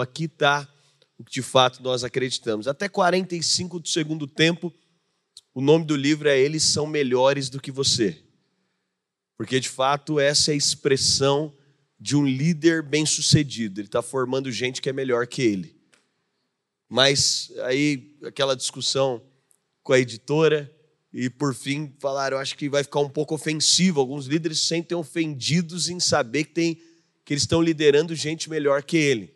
aqui está o que de fato nós acreditamos. Até 45 do segundo tempo, o nome do livro é Eles são melhores do que você. Porque de fato essa é a expressão de um líder bem-sucedido. Ele está formando gente que é melhor que ele. Mas aí aquela discussão com a editora e por fim falaram, acho que vai ficar um pouco ofensivo. Alguns líderes se sentem ofendidos em saber que tem que eles estão liderando gente melhor que ele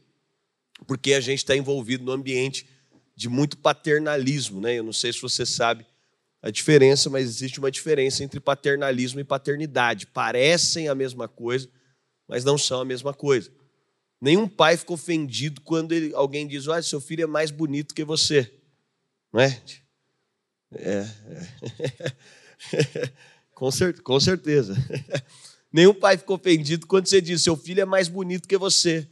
porque a gente está envolvido no ambiente de muito paternalismo, né? Eu não sei se você sabe a diferença, mas existe uma diferença entre paternalismo e paternidade. Parecem a mesma coisa, mas não são a mesma coisa. Nenhum pai fica ofendido quando ele, alguém diz: Olha, seu filho é mais bonito que você. Não é? É. é. com, cer com certeza. Nenhum pai fica ofendido quando você diz: Seu filho é mais bonito que você.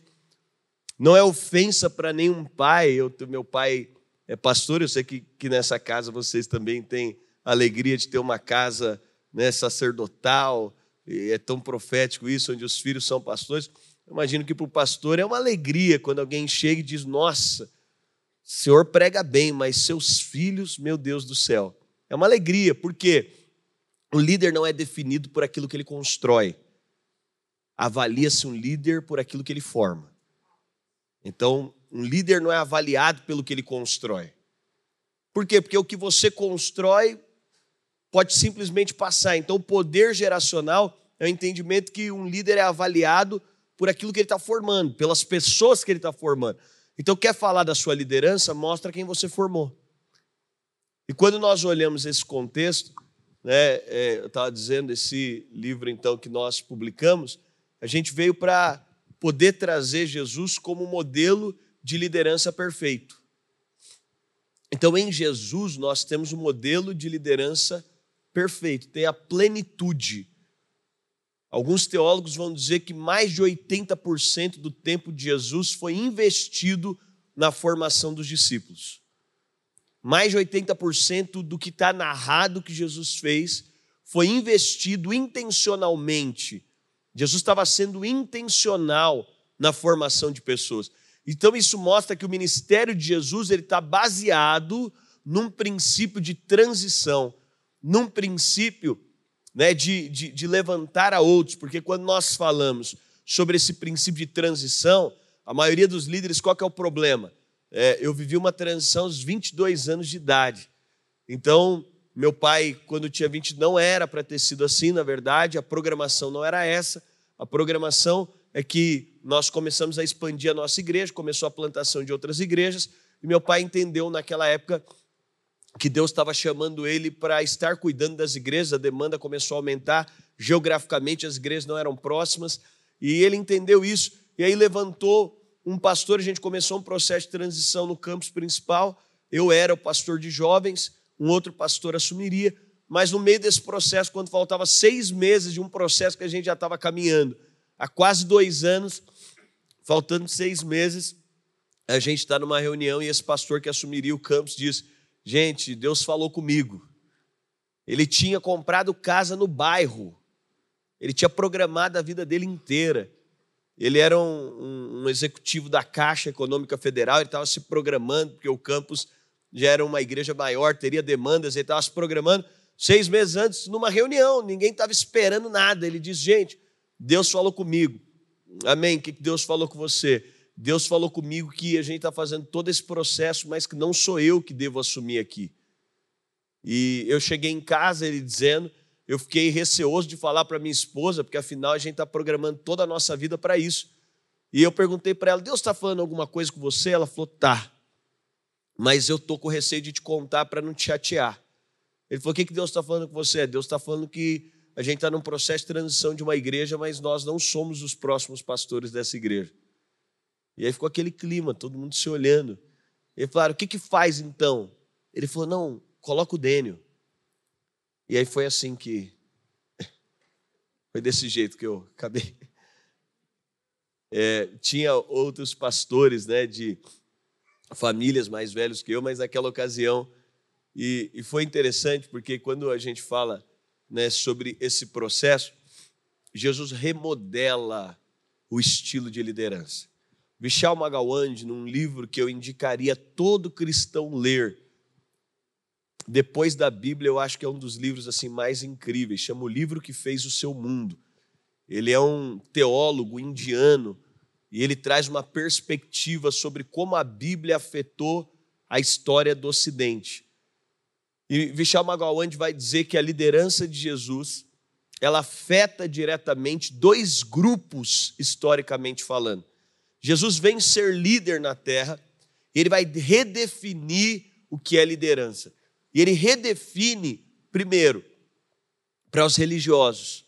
Não é ofensa para nenhum pai. Eu, meu pai é pastor, eu sei que, que nessa casa vocês também têm a alegria de ter uma casa né, sacerdotal, é tão profético isso, onde os filhos são pastores. Eu imagino que para o pastor é uma alegria quando alguém chega e diz: Nossa, o senhor prega bem, mas seus filhos, meu Deus do céu. É uma alegria, porque o líder não é definido por aquilo que ele constrói. Avalia-se um líder por aquilo que ele forma. Então, um líder não é avaliado pelo que ele constrói. Por quê? Porque o que você constrói pode simplesmente passar. Então, o poder geracional é o entendimento que um líder é avaliado por aquilo que ele está formando, pelas pessoas que ele está formando. Então, quer falar da sua liderança? Mostra quem você formou. E quando nós olhamos esse contexto, né, é, eu estava dizendo, esse livro então que nós publicamos, a gente veio para poder trazer Jesus como modelo de liderança perfeito. Então, em Jesus, nós temos um modelo de liderança perfeito, tem a plenitude. Alguns teólogos vão dizer que mais de 80% do tempo de Jesus foi investido na formação dos discípulos. Mais de 80% do que está narrado que Jesus fez foi investido intencionalmente Jesus estava sendo intencional na formação de pessoas. Então isso mostra que o ministério de Jesus ele está baseado num princípio de transição, num princípio né, de, de, de levantar a outros, porque quando nós falamos sobre esse princípio de transição, a maioria dos líderes, qual que é o problema? É, eu vivi uma transição aos 22 anos de idade. Então, meu pai, quando tinha 20, não era para ter sido assim, na verdade, a programação não era essa. A programação é que nós começamos a expandir a nossa igreja, começou a plantação de outras igrejas, e meu pai entendeu naquela época que Deus estava chamando ele para estar cuidando das igrejas, a demanda começou a aumentar, geograficamente as igrejas não eram próximas, e ele entendeu isso, e aí levantou um pastor, a gente começou um processo de transição no campus principal, eu era o pastor de jovens, um outro pastor assumiria, mas no meio desse processo, quando faltava seis meses de um processo que a gente já estava caminhando, há quase dois anos, faltando seis meses, a gente está numa reunião e esse pastor que assumiria o campus diz: Gente, Deus falou comigo. Ele tinha comprado casa no bairro, ele tinha programado a vida dele inteira. Ele era um, um, um executivo da Caixa Econômica Federal, ele estava se programando, porque o campus já era uma igreja maior, teria demandas, ele estava se programando. Seis meses antes, numa reunião, ninguém estava esperando nada. Ele diz: Gente, Deus falou comigo. Amém. O que Deus falou com você? Deus falou comigo que a gente está fazendo todo esse processo, mas que não sou eu que devo assumir aqui. E eu cheguei em casa, ele dizendo, eu fiquei receoso de falar para minha esposa, porque afinal a gente está programando toda a nossa vida para isso. E eu perguntei para ela: Deus está falando alguma coisa com você? Ela falou: tá. Mas eu estou com receio de te contar para não te chatear. Ele falou: O que Deus está falando com você? Deus está falando que a gente está num processo de transição de uma igreja, mas nós não somos os próximos pastores dessa igreja. E aí ficou aquele clima, todo mundo se olhando. Ele falou: O que, que faz então? Ele falou: Não, coloca o Dênio. E aí foi assim que. Foi desse jeito que eu acabei. É, tinha outros pastores né, de famílias mais velhos que eu, mas naquela ocasião e, e foi interessante porque quando a gente fala né, sobre esse processo, Jesus remodela o estilo de liderança. Vishal Magawand, num livro que eu indicaria todo cristão ler, depois da Bíblia, eu acho que é um dos livros assim mais incríveis, chama O Livro que Fez o Seu Mundo. Ele é um teólogo indiano e ele traz uma perspectiva sobre como a Bíblia afetou a história do Ocidente. E Vishal Magawand vai dizer que a liderança de Jesus ela afeta diretamente dois grupos historicamente falando. Jesus vem ser líder na terra, ele vai redefinir o que é liderança. E ele redefine, primeiro, para os religiosos.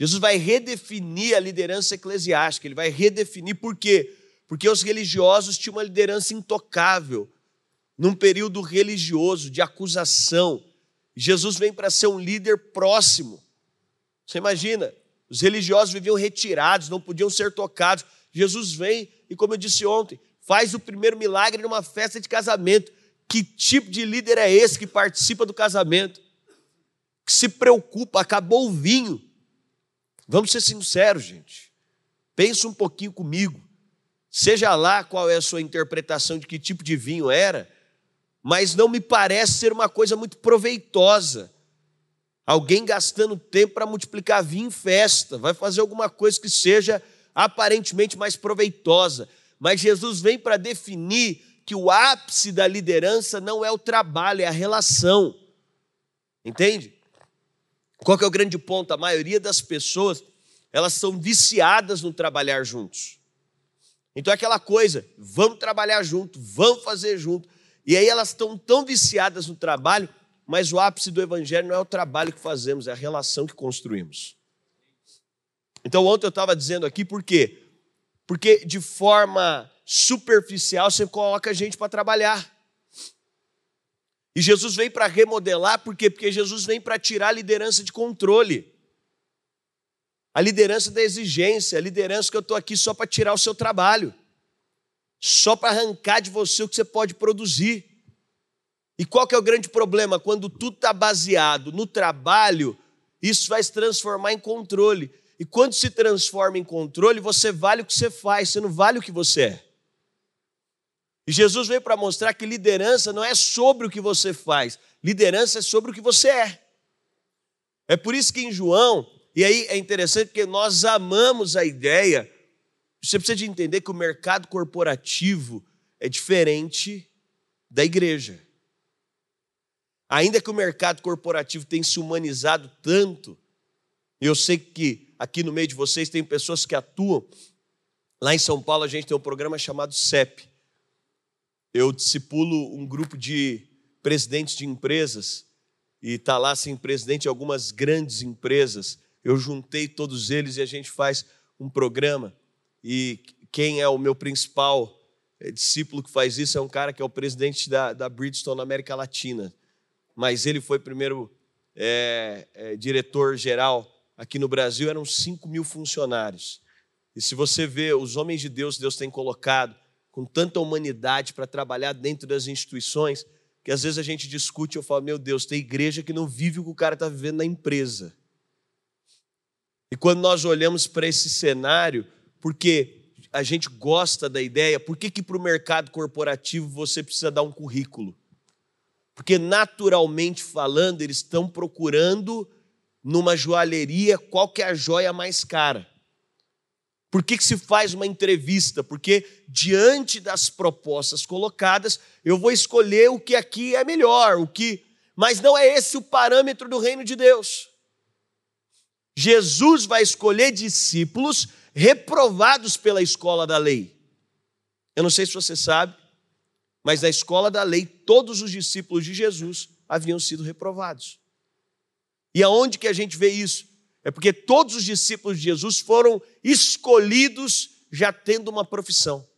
Jesus vai redefinir a liderança eclesiástica, ele vai redefinir por quê? Porque os religiosos tinham uma liderança intocável, num período religioso de acusação. Jesus vem para ser um líder próximo. Você imagina, os religiosos viviam retirados, não podiam ser tocados. Jesus vem e, como eu disse ontem, faz o primeiro milagre numa festa de casamento. Que tipo de líder é esse que participa do casamento? Que se preocupa, acabou o vinho. Vamos ser sinceros, gente. Pensa um pouquinho comigo. Seja lá qual é a sua interpretação de que tipo de vinho era, mas não me parece ser uma coisa muito proveitosa. Alguém gastando tempo para multiplicar vinho em festa, vai fazer alguma coisa que seja aparentemente mais proveitosa. Mas Jesus vem para definir que o ápice da liderança não é o trabalho, é a relação. Entende? Qual que é o grande ponto? A maioria das pessoas, elas são viciadas no trabalhar juntos. Então é aquela coisa, vamos trabalhar junto, vamos fazer junto. E aí elas estão tão viciadas no trabalho, mas o ápice do evangelho não é o trabalho que fazemos, é a relação que construímos. Então ontem eu estava dizendo aqui por quê? Porque de forma superficial, você coloca a gente para trabalhar. E Jesus vem para remodelar, por quê? Porque Jesus vem para tirar a liderança de controle. A liderança da exigência, a liderança que eu estou aqui só para tirar o seu trabalho, só para arrancar de você o que você pode produzir. E qual que é o grande problema? Quando tudo está baseado no trabalho, isso vai se transformar em controle. E quando se transforma em controle, você vale o que você faz, você não vale o que você é. E Jesus veio para mostrar que liderança não é sobre o que você faz, liderança é sobre o que você é. É por isso que em João, e aí é interessante porque nós amamos a ideia, você precisa de entender que o mercado corporativo é diferente da igreja. Ainda que o mercado corporativo tenha se humanizado tanto, eu sei que aqui no meio de vocês tem pessoas que atuam. Lá em São Paulo a gente tem um programa chamado CEP, eu discipulo um grupo de presidentes de empresas e está lá assim, presidente de algumas grandes empresas. Eu juntei todos eles e a gente faz um programa. E quem é o meu principal eh, discípulo que faz isso é um cara que é o presidente da, da Bridgestone na América Latina. Mas ele foi primeiro é, é, diretor-geral aqui no Brasil, eram 5 mil funcionários. E se você vê os homens de Deus, Deus tem colocado com tanta humanidade para trabalhar dentro das instituições, que às vezes a gente discute eu falo, meu Deus, tem igreja que não vive o que o cara está vivendo na empresa. E quando nós olhamos para esse cenário, porque a gente gosta da ideia, por que, que para o mercado corporativo você precisa dar um currículo? Porque naturalmente falando, eles estão procurando numa joalheria qual que é a joia mais cara. Por que, que se faz uma entrevista? Porque diante das propostas colocadas, eu vou escolher o que aqui é melhor, o que, mas não é esse o parâmetro do reino de Deus. Jesus vai escolher discípulos reprovados pela escola da lei. Eu não sei se você sabe, mas na escola da lei todos os discípulos de Jesus haviam sido reprovados. E aonde que a gente vê isso? É porque todos os discípulos de Jesus foram escolhidos já tendo uma profissão.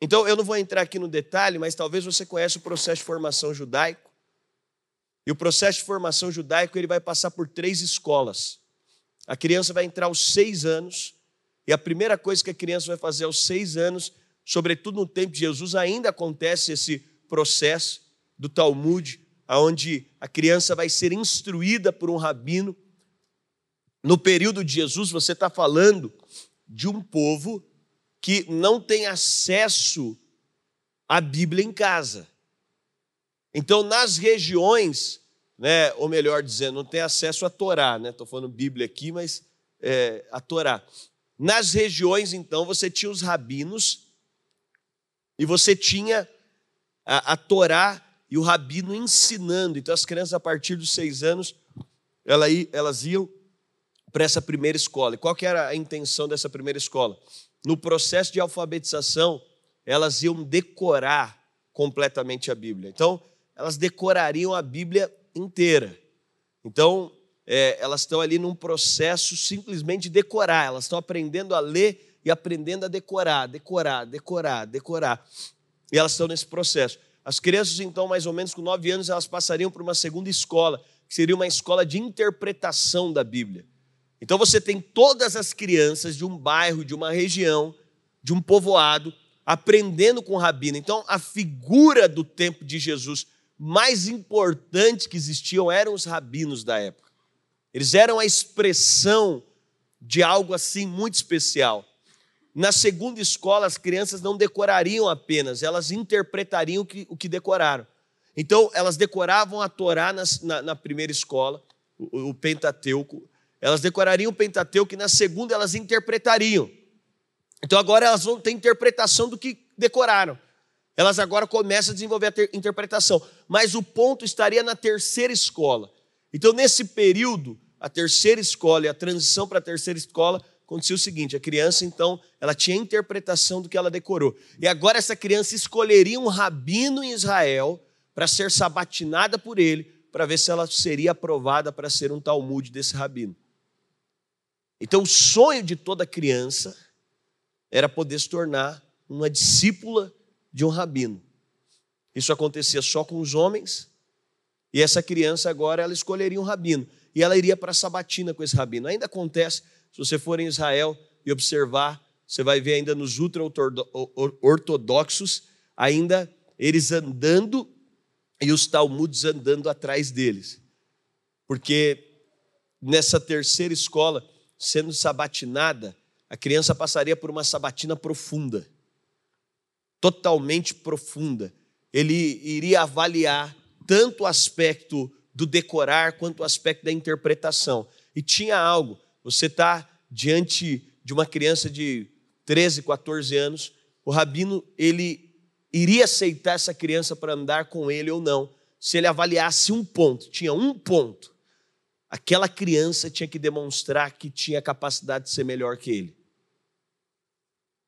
Então, eu não vou entrar aqui no detalhe, mas talvez você conheça o processo de formação judaico. E o processo de formação judaico ele vai passar por três escolas. A criança vai entrar aos seis anos, e a primeira coisa que a criança vai fazer aos seis anos, sobretudo no tempo de Jesus, ainda acontece esse processo do Talmud, onde a criança vai ser instruída por um rabino no período de Jesus, você está falando de um povo que não tem acesso à Bíblia em casa. Então, nas regiões, né, ou melhor dizendo, não tem acesso à Torá, né? Estou falando Bíblia aqui, mas é, a Torá. Nas regiões, então, você tinha os rabinos e você tinha a, a Torá e o rabino ensinando. Então, as crianças, a partir dos seis anos, elas iam para essa primeira escola. E qual que era a intenção dessa primeira escola? No processo de alfabetização, elas iam decorar completamente a Bíblia. Então, elas decorariam a Bíblia inteira. Então, é, elas estão ali num processo simplesmente de decorar, elas estão aprendendo a ler e aprendendo a decorar, decorar, decorar, decorar. E elas estão nesse processo. As crianças, então, mais ou menos com nove anos, elas passariam por uma segunda escola, que seria uma escola de interpretação da Bíblia. Então você tem todas as crianças de um bairro, de uma região, de um povoado, aprendendo com o rabino. Então a figura do tempo de Jesus mais importante que existiam eram os rabinos da época. Eles eram a expressão de algo assim muito especial. Na segunda escola, as crianças não decorariam apenas, elas interpretariam o que, o que decoraram. Então, elas decoravam a Torá na, na, na primeira escola, o, o, Pentateuco, elas decorariam o Pentateuco e na segunda elas interpretariam. Então, agora elas vão ter interpretação do que decoraram. Elas agora começam a desenvolver a interpretação. Mas o ponto estaria na terceira escola. Então, nesse período, a terceira escola e a transição para a terceira escola, acontecia o seguinte: a criança, então, ela tinha a interpretação do que ela decorou. E agora essa criança escolheria um rabino em Israel para ser sabatinada por ele, para ver se ela seria aprovada para ser um Talmud desse rabino. Então, o sonho de toda criança era poder se tornar uma discípula de um rabino. Isso acontecia só com os homens, e essa criança agora ela escolheria um rabino e ela iria para a sabatina com esse rabino. Ainda acontece, se você for em Israel e observar, você vai ver ainda nos ultra-ortodoxos, ainda eles andando e os talmudes andando atrás deles. Porque nessa terceira escola, sendo sabatinada, a criança passaria por uma sabatina profunda, totalmente profunda. Ele iria avaliar tanto o aspecto do decorar quanto o aspecto da interpretação. E tinha algo, você está diante de uma criança de 13, 14 anos, o rabino ele iria aceitar essa criança para andar com ele ou não, se ele avaliasse um ponto, tinha um ponto. Aquela criança tinha que demonstrar que tinha capacidade de ser melhor que ele.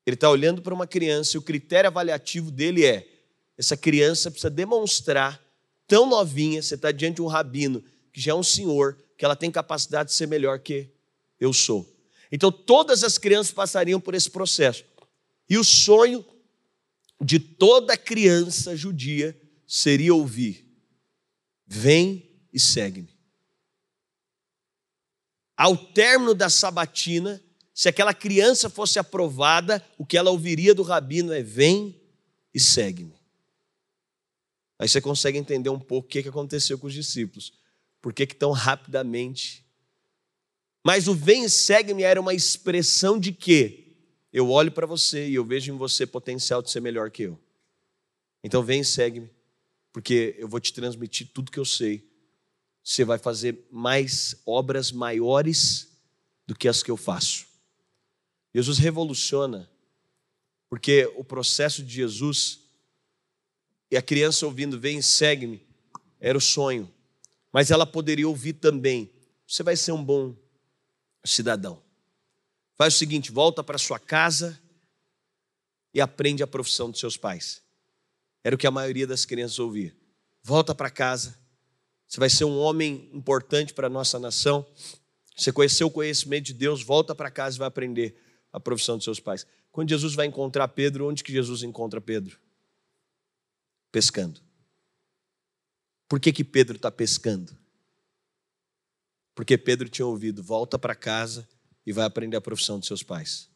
Ele está olhando para uma criança e o critério avaliativo dele é: essa criança precisa demonstrar tão novinha, você está diante de um rabino, que já é um senhor, que ela tem capacidade de ser melhor que eu sou. Então todas as crianças passariam por esse processo. E o sonho de toda criança judia seria ouvir: Vem e segue-me. Ao término da sabatina, se aquela criança fosse aprovada, o que ela ouviria do rabino é: Vem e segue-me. Aí você consegue entender um pouco o que aconteceu com os discípulos. Por que, tão rapidamente. Mas o vem e segue-me era uma expressão de que eu olho para você e eu vejo em você potencial de ser melhor que eu. Então vem e segue-me, porque eu vou te transmitir tudo que eu sei. Você vai fazer mais obras maiores do que as que eu faço. Jesus revoluciona, porque o processo de Jesus e a criança ouvindo, vem, segue-me, era o sonho. Mas ela poderia ouvir também: você vai ser um bom cidadão. Faz o seguinte: volta para sua casa e aprende a profissão dos seus pais. Era o que a maioria das crianças ouvia. Volta para casa, você vai ser um homem importante para a nossa nação. Você conheceu o conhecimento de Deus, volta para casa e vai aprender a profissão dos seus pais. Quando Jesus vai encontrar Pedro, onde que Jesus encontra Pedro? pescando. Por que, que Pedro está pescando? Porque Pedro tinha ouvido: volta para casa e vai aprender a profissão dos seus pais.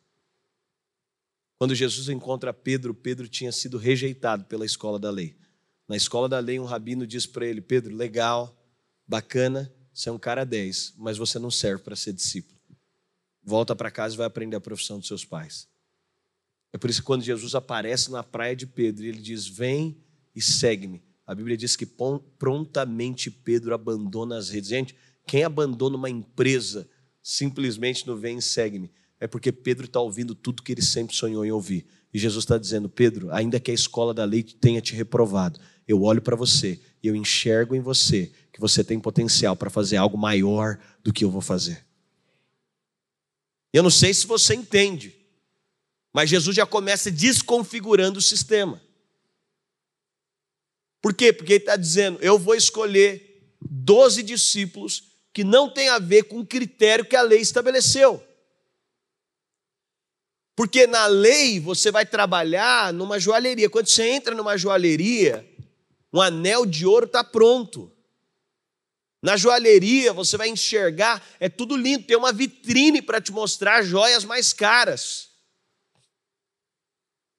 Quando Jesus encontra Pedro, Pedro tinha sido rejeitado pela escola da lei. Na escola da lei, um rabino diz para ele: Pedro, legal, bacana, você é um cara 10, mas você não serve para ser discípulo. Volta para casa e vai aprender a profissão dos seus pais. É por isso que quando Jesus aparece na praia de Pedro, ele diz: Vem e segue-me. A Bíblia diz que prontamente Pedro abandona as redes. Gente, quem abandona uma empresa simplesmente não vem e segue-me. É porque Pedro está ouvindo tudo que ele sempre sonhou em ouvir. E Jesus está dizendo: Pedro, ainda que a escola da lei tenha te reprovado, eu olho para você e eu enxergo em você que você tem potencial para fazer algo maior do que eu vou fazer. Eu não sei se você entende, mas Jesus já começa desconfigurando o sistema. Por quê? Porque ele está dizendo: eu vou escolher 12 discípulos que não tem a ver com o critério que a lei estabeleceu. Porque na lei você vai trabalhar numa joalheria. Quando você entra numa joalheria, um anel de ouro está pronto. Na joalheria você vai enxergar, é tudo lindo, tem uma vitrine para te mostrar joias mais caras.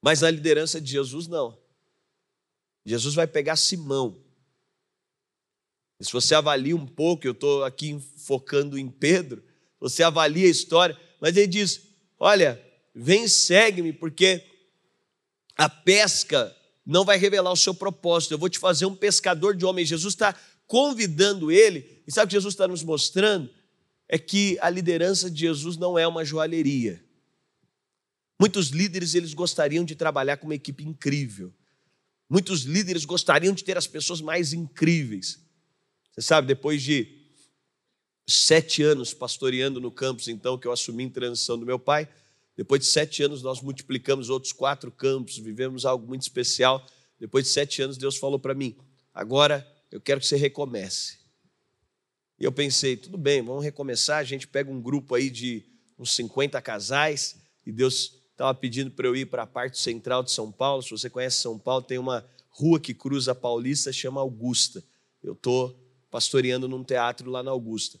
Mas na liderança de Jesus, não. Jesus vai pegar Simão. E se você avalia um pouco, eu estou aqui focando em Pedro, você avalia a história, mas ele diz: Olha, vem segue-me, porque a pesca não vai revelar o seu propósito, eu vou te fazer um pescador de homens. Jesus está convidando ele, e sabe o que Jesus está nos mostrando? É que a liderança de Jesus não é uma joalheria. Muitos líderes eles gostariam de trabalhar com uma equipe incrível. Muitos líderes gostariam de ter as pessoas mais incríveis. Você sabe, depois de sete anos pastoreando no campus, então, que eu assumi em transição do meu pai, depois de sete anos nós multiplicamos outros quatro campos, vivemos algo muito especial. Depois de sete anos, Deus falou para mim: agora eu quero que você recomece. E eu pensei, tudo bem, vamos recomeçar. A gente pega um grupo aí de uns 50 casais, e Deus estava pedindo para eu ir para a parte central de São Paulo. Se você conhece São Paulo, tem uma rua que cruza a Paulista, chama Augusta. Eu estou pastoreando num teatro lá na Augusta.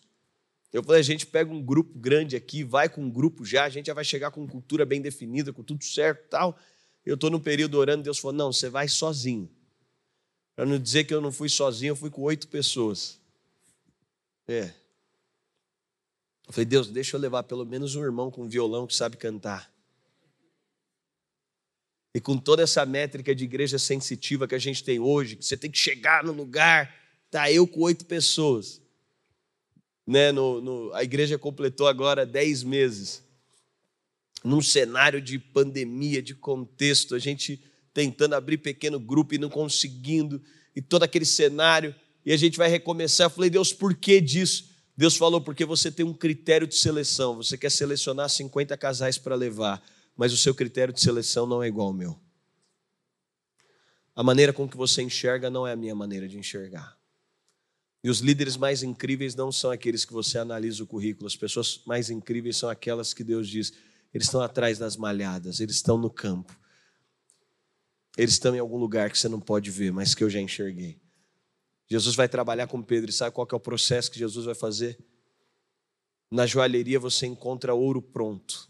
Eu falei, a gente pega um grupo grande aqui, vai com um grupo já, a gente já vai chegar com cultura bem definida, com tudo certo tal. Eu estou no período orando, Deus falou, não, você vai sozinho. Para não dizer que eu não fui sozinho, eu fui com oito pessoas. É. Eu falei, Deus, deixa eu levar pelo menos um irmão com violão que sabe cantar. E com toda essa métrica de igreja sensitiva que a gente tem hoje, que você tem que chegar no lugar, tá eu com oito pessoas. Né, no, no, a igreja completou agora dez meses. Num cenário de pandemia, de contexto, a gente tentando abrir pequeno grupo e não conseguindo, e todo aquele cenário, e a gente vai recomeçar. Eu falei, Deus, por que disso? Deus falou, porque você tem um critério de seleção, você quer selecionar 50 casais para levar, mas o seu critério de seleção não é igual ao meu. A maneira com que você enxerga não é a minha maneira de enxergar. E os líderes mais incríveis não são aqueles que você analisa o currículo, as pessoas mais incríveis são aquelas que Deus diz, eles estão atrás das malhadas, eles estão no campo. Eles estão em algum lugar que você não pode ver, mas que eu já enxerguei. Jesus vai trabalhar com Pedro e sabe qual é o processo que Jesus vai fazer? Na joalheria você encontra ouro pronto.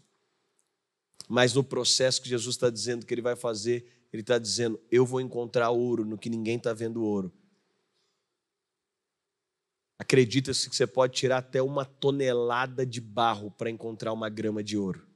Mas no processo que Jesus está dizendo que ele vai fazer, ele está dizendo: Eu vou encontrar ouro no que ninguém está vendo ouro. Acredita-se que você pode tirar até uma tonelada de barro para encontrar uma grama de ouro.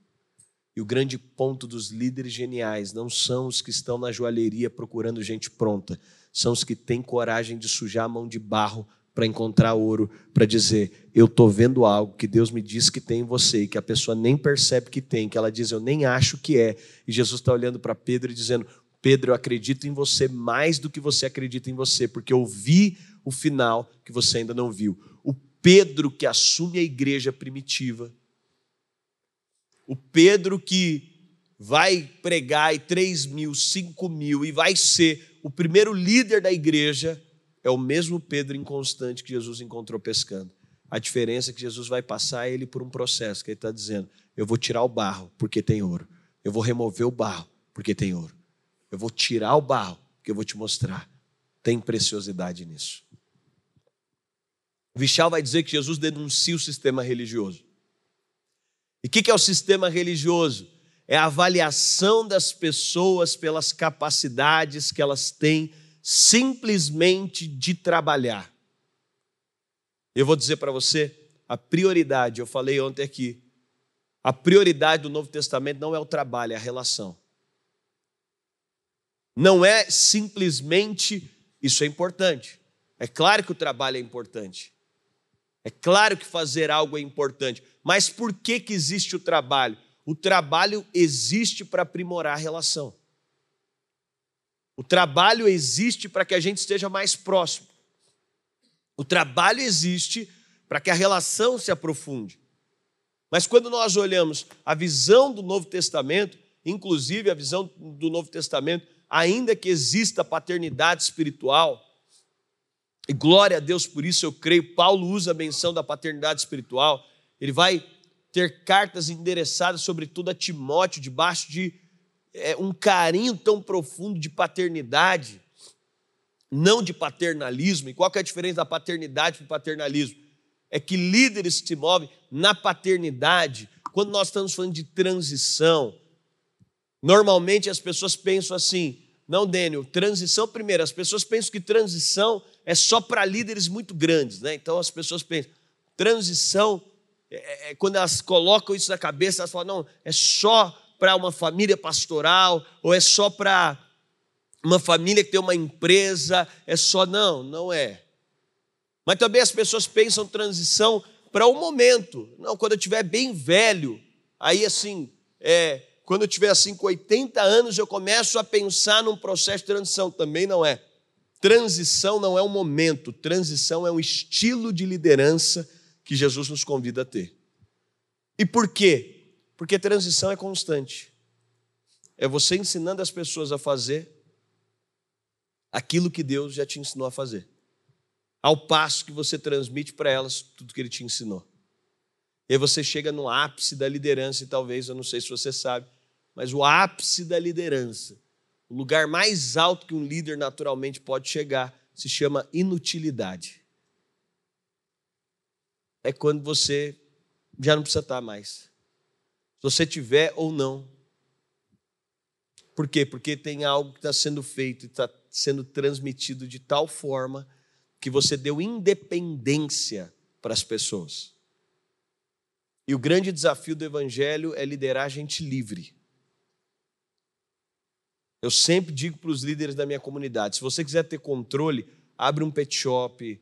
E o grande ponto dos líderes geniais não são os que estão na joalheria procurando gente pronta, são os que têm coragem de sujar a mão de barro para encontrar ouro, para dizer: Eu estou vendo algo que Deus me disse que tem em você, e que a pessoa nem percebe que tem, que ela diz: Eu nem acho que é. E Jesus está olhando para Pedro e dizendo: Pedro, eu acredito em você mais do que você acredita em você, porque eu vi o final que você ainda não viu. O Pedro que assume a igreja primitiva o Pedro que vai pregar e 3 mil, 5 mil e vai ser o primeiro líder da igreja, é o mesmo Pedro inconstante que Jesus encontrou pescando. A diferença é que Jesus vai passar ele por um processo que ele está dizendo: eu vou tirar o barro porque tem ouro, eu vou remover o barro porque tem ouro, eu vou tirar o barro porque eu vou te mostrar. Tem preciosidade nisso. Vichal vai dizer que Jesus denuncia o sistema religioso. E o que, que é o sistema religioso? É a avaliação das pessoas pelas capacidades que elas têm simplesmente de trabalhar. Eu vou dizer para você, a prioridade, eu falei ontem aqui, a prioridade do Novo Testamento não é o trabalho, é a relação. Não é simplesmente isso é importante. É claro que o trabalho é importante. É claro que fazer algo é importante. Mas por que, que existe o trabalho? O trabalho existe para aprimorar a relação. O trabalho existe para que a gente esteja mais próximo. O trabalho existe para que a relação se aprofunde. Mas quando nós olhamos a visão do Novo Testamento, inclusive a visão do Novo Testamento, ainda que exista paternidade espiritual, glória a Deus por isso, eu creio, Paulo usa a menção da paternidade espiritual, ele vai ter cartas endereçadas, sobretudo a Timóteo, debaixo de é, um carinho tão profundo de paternidade, não de paternalismo. E qual é a diferença da paternidade para o paternalismo? É que líderes se movem na paternidade, quando nós estamos falando de transição, normalmente as pessoas pensam assim, não, Daniel, transição, primeiro, as pessoas pensam que transição é só para líderes muito grandes, né? Então as pessoas pensam, transição, é, é, é, quando elas colocam isso na cabeça, elas falam, não, é só para uma família pastoral, ou é só para uma família que tem uma empresa, é só. Não, não é. Mas também as pessoas pensam transição para o um momento. Não, quando eu estiver bem velho, aí assim, é, quando eu tiver assim com 80 anos, eu começo a pensar num processo de transição. Também não é. Transição não é um momento, transição é um estilo de liderança que Jesus nos convida a ter. E por quê? Porque transição é constante. É você ensinando as pessoas a fazer aquilo que Deus já te ensinou a fazer. Ao passo que você transmite para elas tudo que ele te ensinou. E aí você chega no ápice da liderança, e talvez, eu não sei se você sabe, mas o ápice da liderança, o lugar mais alto que um líder naturalmente pode chegar, se chama inutilidade é quando você já não precisa estar mais. Se você tiver ou não. Por quê? Porque tem algo que está sendo feito e está sendo transmitido de tal forma que você deu independência para as pessoas. E o grande desafio do Evangelho é liderar gente livre. Eu sempre digo para os líderes da minha comunidade: se você quiser ter controle, abre um pet shop,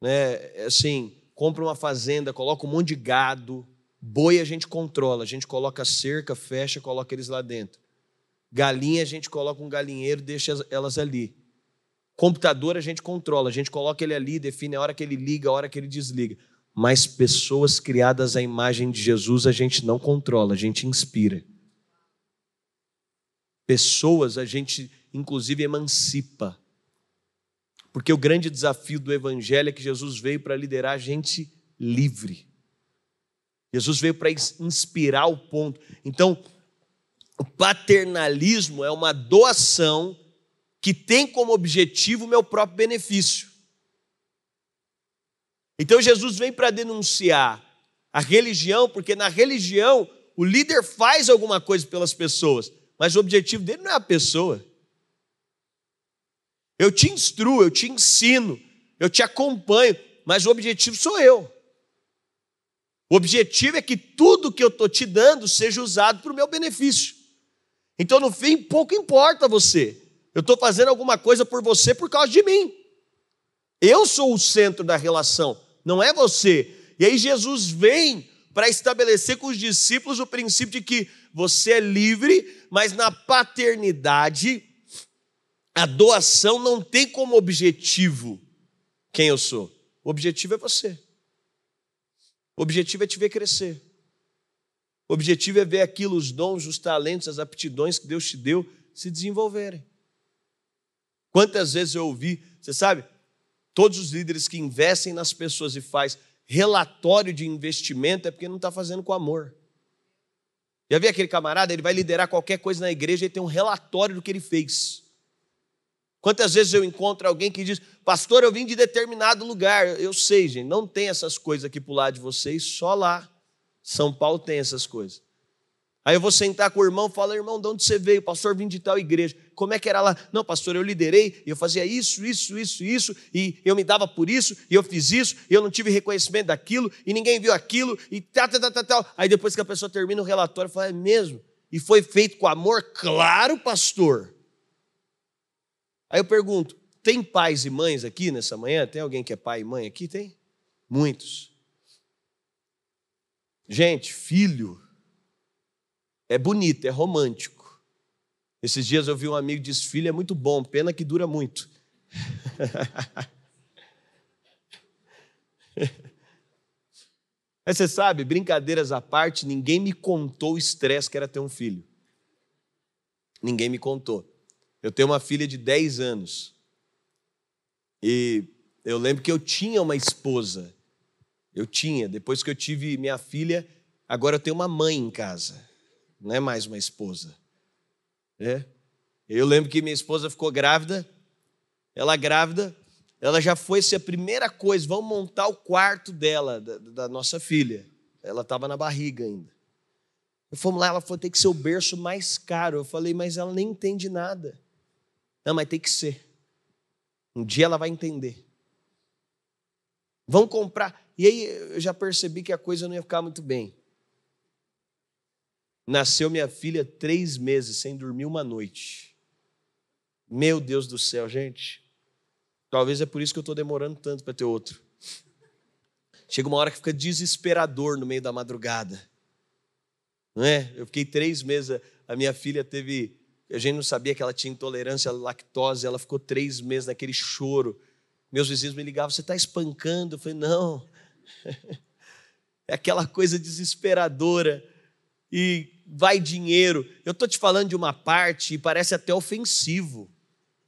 né, assim, compra uma fazenda, coloca um monte de gado, boi a gente controla, a gente coloca cerca, fecha, coloca eles lá dentro. Galinha a gente coloca um galinheiro, deixa elas ali. Computador a gente controla, a gente coloca ele ali, define a hora que ele liga, a hora que ele desliga. Mas pessoas criadas à imagem de Jesus a gente não controla, a gente inspira. Pessoas a gente, inclusive, emancipa. Porque o grande desafio do Evangelho é que Jesus veio para liderar a gente livre. Jesus veio para inspirar o ponto. Então, o paternalismo é uma doação que tem como objetivo o meu próprio benefício. Então, Jesus vem para denunciar a religião, porque na religião o líder faz alguma coisa pelas pessoas, mas o objetivo dele não é a pessoa. Eu te instruo, eu te ensino, eu te acompanho, mas o objetivo sou eu. O objetivo é que tudo que eu estou te dando seja usado para o meu benefício. Então, no fim, pouco importa você. Eu estou fazendo alguma coisa por você por causa de mim. Eu sou o centro da relação, não é você. E aí, Jesus vem para estabelecer com os discípulos o princípio de que você é livre, mas na paternidade a doação não tem como objetivo quem eu sou. O objetivo é você. O objetivo é te ver crescer. O objetivo é ver aquilo, os dons, os talentos, as aptidões que Deus te deu se desenvolverem. Quantas vezes eu ouvi, você sabe, todos os líderes que investem nas pessoas e faz relatório de investimento é porque não está fazendo com amor. Já vi aquele camarada, ele vai liderar qualquer coisa na igreja e tem um relatório do que ele fez. Quantas vezes eu encontro alguém que diz, pastor, eu vim de determinado lugar. Eu sei, gente, não tem essas coisas aqui para o lado de vocês, só lá. São Paulo tem essas coisas. Aí eu vou sentar com o irmão e falar, irmão, de onde você veio? Pastor, vim de tal igreja. Como é que era lá? Não, pastor, eu liderei, eu fazia isso, isso, isso, isso, e eu me dava por isso, e eu fiz isso, e eu não tive reconhecimento daquilo, e ninguém viu aquilo, e tal, tal, tal, tal. Aí depois que a pessoa termina o relatório, fala, é mesmo? E foi feito com amor? Claro, pastor. Aí eu pergunto: tem pais e mães aqui nessa manhã? Tem alguém que é pai e mãe aqui? Tem? Muitos. Gente, filho é bonito, é romântico. Esses dias eu vi um amigo disse: filho é muito bom, pena que dura muito. Mas você sabe, brincadeiras à parte, ninguém me contou o estresse que era ter um filho. Ninguém me contou. Eu tenho uma filha de 10 anos. E eu lembro que eu tinha uma esposa. Eu tinha. Depois que eu tive minha filha, agora eu tenho uma mãe em casa. Não é mais uma esposa. É. Eu lembro que minha esposa ficou grávida. Ela grávida, ela já foi ser a primeira coisa, vamos montar o quarto dela, da, da nossa filha. Ela estava na barriga ainda. Fomos lá, ela falou, tem que ser o berço mais caro. Eu falei, mas ela nem entende nada. Não, mas tem que ser. Um dia ela vai entender. Vão comprar. E aí eu já percebi que a coisa não ia ficar muito bem. Nasceu minha filha três meses sem dormir uma noite. Meu Deus do céu, gente. Talvez é por isso que eu estou demorando tanto para ter outro. Chega uma hora que fica desesperador no meio da madrugada. Não é? Eu fiquei três meses, a minha filha teve. A gente não sabia que ela tinha intolerância à lactose, ela ficou três meses naquele choro. Meus vizinhos me ligavam: Você está espancando? Eu falei: Não. É aquela coisa desesperadora. E vai dinheiro. Eu estou te falando de uma parte e parece até ofensivo,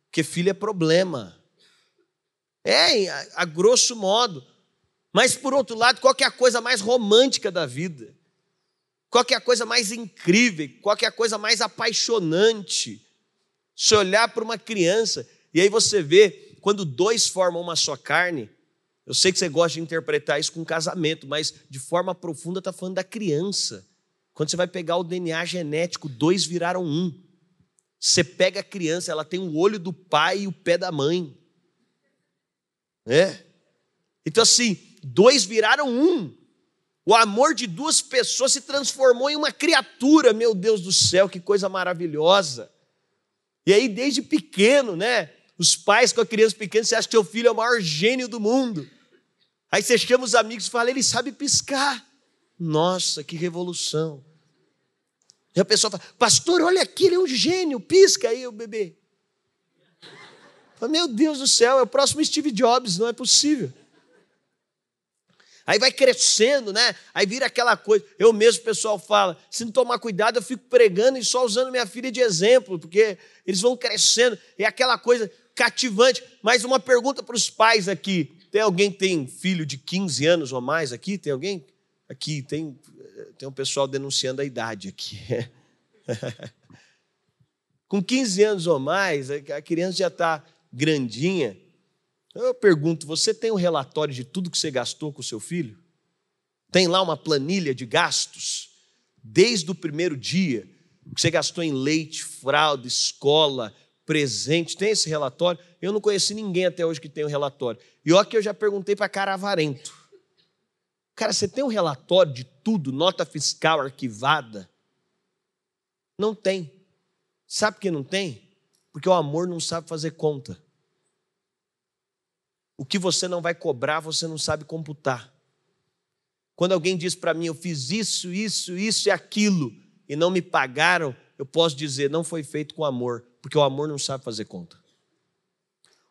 porque filho é problema. É, a, a grosso modo. Mas, por outro lado, qual é a coisa mais romântica da vida? Qual é a coisa mais incrível? Qual é a coisa mais apaixonante? Se olhar para uma criança, e aí você vê, quando dois formam uma só carne, eu sei que você gosta de interpretar isso com casamento, mas de forma profunda está falando da criança. Quando você vai pegar o DNA genético, dois viraram um. Você pega a criança, ela tem o olho do pai e o pé da mãe. É. Então, assim, dois viraram um. O amor de duas pessoas se transformou em uma criatura, meu Deus do céu, que coisa maravilhosa. E aí, desde pequeno, né? Os pais com a criança pequena, você acha que seu filho é o maior gênio do mundo. Aí você chama os amigos e fala, ele sabe piscar. Nossa, que revolução. E a pessoa fala, pastor, olha aqui, ele é um gênio, pisca aí o bebê. Meu Deus do céu, é o próximo Steve Jobs, não é possível. Aí vai crescendo, né? Aí vira aquela coisa. Eu mesmo, o pessoal fala, se não tomar cuidado, eu fico pregando e só usando minha filha de exemplo, porque eles vão crescendo. É aquela coisa cativante. Mais uma pergunta para os pais aqui. Tem alguém que tem filho de 15 anos ou mais aqui? Tem alguém? Aqui, tem, tem um pessoal denunciando a idade aqui. Com 15 anos ou mais, a criança já está grandinha. Eu pergunto: você tem um relatório de tudo que você gastou com o seu filho? Tem lá uma planilha de gastos? Desde o primeiro dia, que você gastou em leite, fralda, escola, presente, tem esse relatório? Eu não conheci ninguém até hoje que tem um relatório. E olha que eu já perguntei para cara avarento. Cara, você tem um relatório de tudo, nota fiscal arquivada? Não tem. Sabe por que não tem? Porque o amor não sabe fazer conta. O que você não vai cobrar, você não sabe computar. Quando alguém diz para mim, eu fiz isso, isso, isso e aquilo, e não me pagaram, eu posso dizer, não foi feito com amor, porque o amor não sabe fazer conta.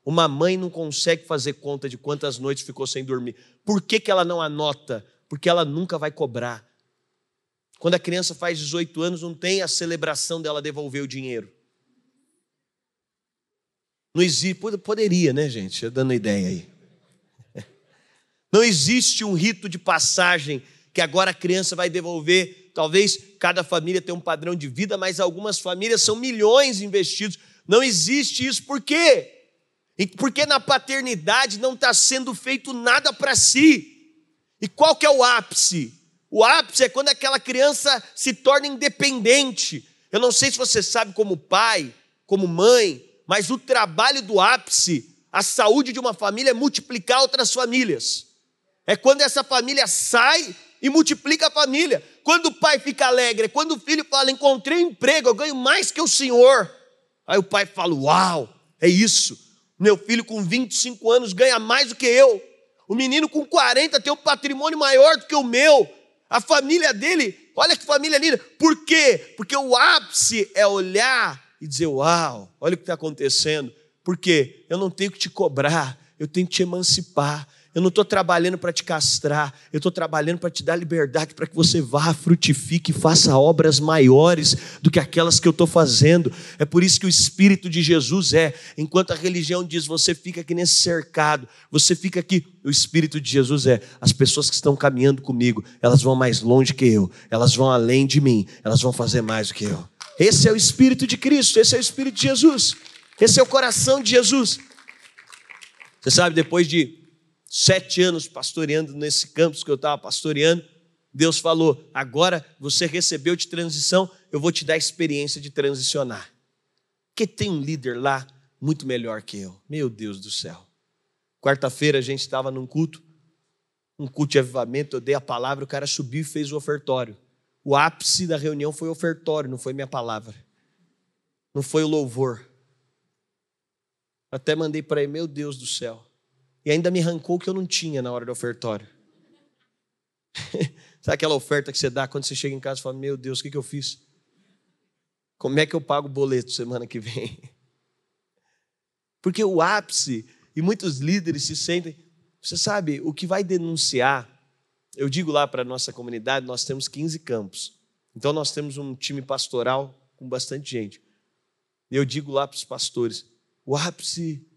Uma mãe não consegue fazer conta de quantas noites ficou sem dormir. Por que, que ela não anota? Porque ela nunca vai cobrar. Quando a criança faz 18 anos, não tem a celebração dela devolver o dinheiro. Não existe, poderia, né, gente? Dando ideia aí. Não existe um rito de passagem que agora a criança vai devolver. Talvez cada família tenha um padrão de vida, mas algumas famílias são milhões investidos. Não existe isso. Por quê? Porque na paternidade não está sendo feito nada para si. E qual que é o ápice? O ápice é quando aquela criança se torna independente. Eu não sei se você sabe, como pai, como mãe, mas o trabalho do ápice, a saúde de uma família é multiplicar outras famílias. É quando essa família sai e multiplica a família. Quando o pai fica alegre, quando o filho fala: Encontrei um emprego, eu ganho mais que o senhor. Aí o pai fala: Uau, é isso. Meu filho com 25 anos ganha mais do que eu. O menino com 40 tem um patrimônio maior do que o meu. A família dele, olha que família linda. Por quê? Porque o ápice é olhar e dizer: Uau, olha o que está acontecendo. Porque eu não tenho que te cobrar, eu tenho que te emancipar, eu não estou trabalhando para te castrar, eu estou trabalhando para te dar liberdade, para que você vá, frutifique e faça obras maiores do que aquelas que eu estou fazendo. É por isso que o Espírito de Jesus é, enquanto a religião diz, você fica aqui nesse cercado, você fica aqui, o Espírito de Jesus é, as pessoas que estão caminhando comigo, elas vão mais longe que eu, elas vão além de mim, elas vão fazer mais do que eu. Esse é o Espírito de Cristo, esse é o Espírito de Jesus, esse é o coração de Jesus. Você sabe, depois de sete anos pastoreando nesse campus que eu estava pastoreando, Deus falou: agora você recebeu de transição, eu vou te dar a experiência de transicionar. Porque tem um líder lá muito melhor que eu. Meu Deus do céu. Quarta-feira a gente estava num culto, um culto de avivamento, eu dei a palavra, o cara subiu e fez o ofertório. O ápice da reunião foi o ofertório, não foi minha palavra. Não foi o louvor. Até mandei para ele, meu Deus do céu e ainda me arrancou o que eu não tinha na hora do ofertório. Sabe aquela oferta que você dá quando você chega em casa e fala: Meu Deus, o que, que eu fiz? Como é que eu pago o boleto semana que vem? Porque o ápice, e muitos líderes se sentem, você sabe, o que vai denunciar, eu digo lá para a nossa comunidade, nós temos 15 campos. Então nós temos um time pastoral com bastante gente. E eu digo lá para os pastores: o ápice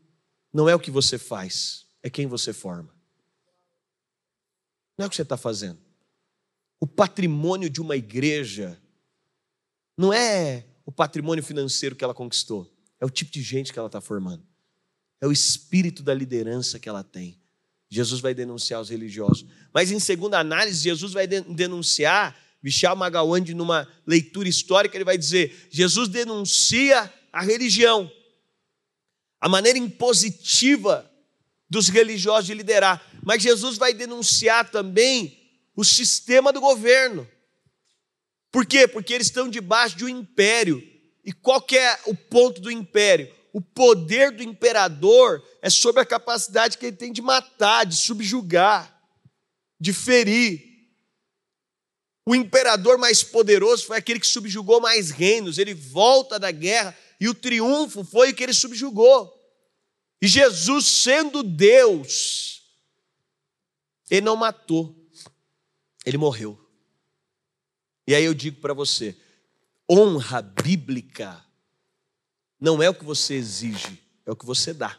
não é o que você faz, é quem você forma. Não é o que você está fazendo. O patrimônio de uma igreja não é o patrimônio financeiro que ela conquistou, é o tipo de gente que ela está formando, é o espírito da liderança que ela tem. Jesus vai denunciar os religiosos. Mas em segunda análise, Jesus vai denunciar, Michel Magawande, numa leitura histórica, ele vai dizer: Jesus denuncia a religião, a maneira impositiva dos religiosos de liderar. Mas Jesus vai denunciar também o sistema do governo. Por quê? Porque eles estão debaixo de um império. E qual que é o ponto do império? O poder do imperador é sobre a capacidade que ele tem de matar, de subjugar, de ferir. O imperador mais poderoso foi aquele que subjugou mais reinos. Ele volta da guerra e o triunfo foi o que ele subjugou. E Jesus, sendo Deus, ele não matou, ele morreu. E aí eu digo para você: honra bíblica não é o que você exige, é o que você dá.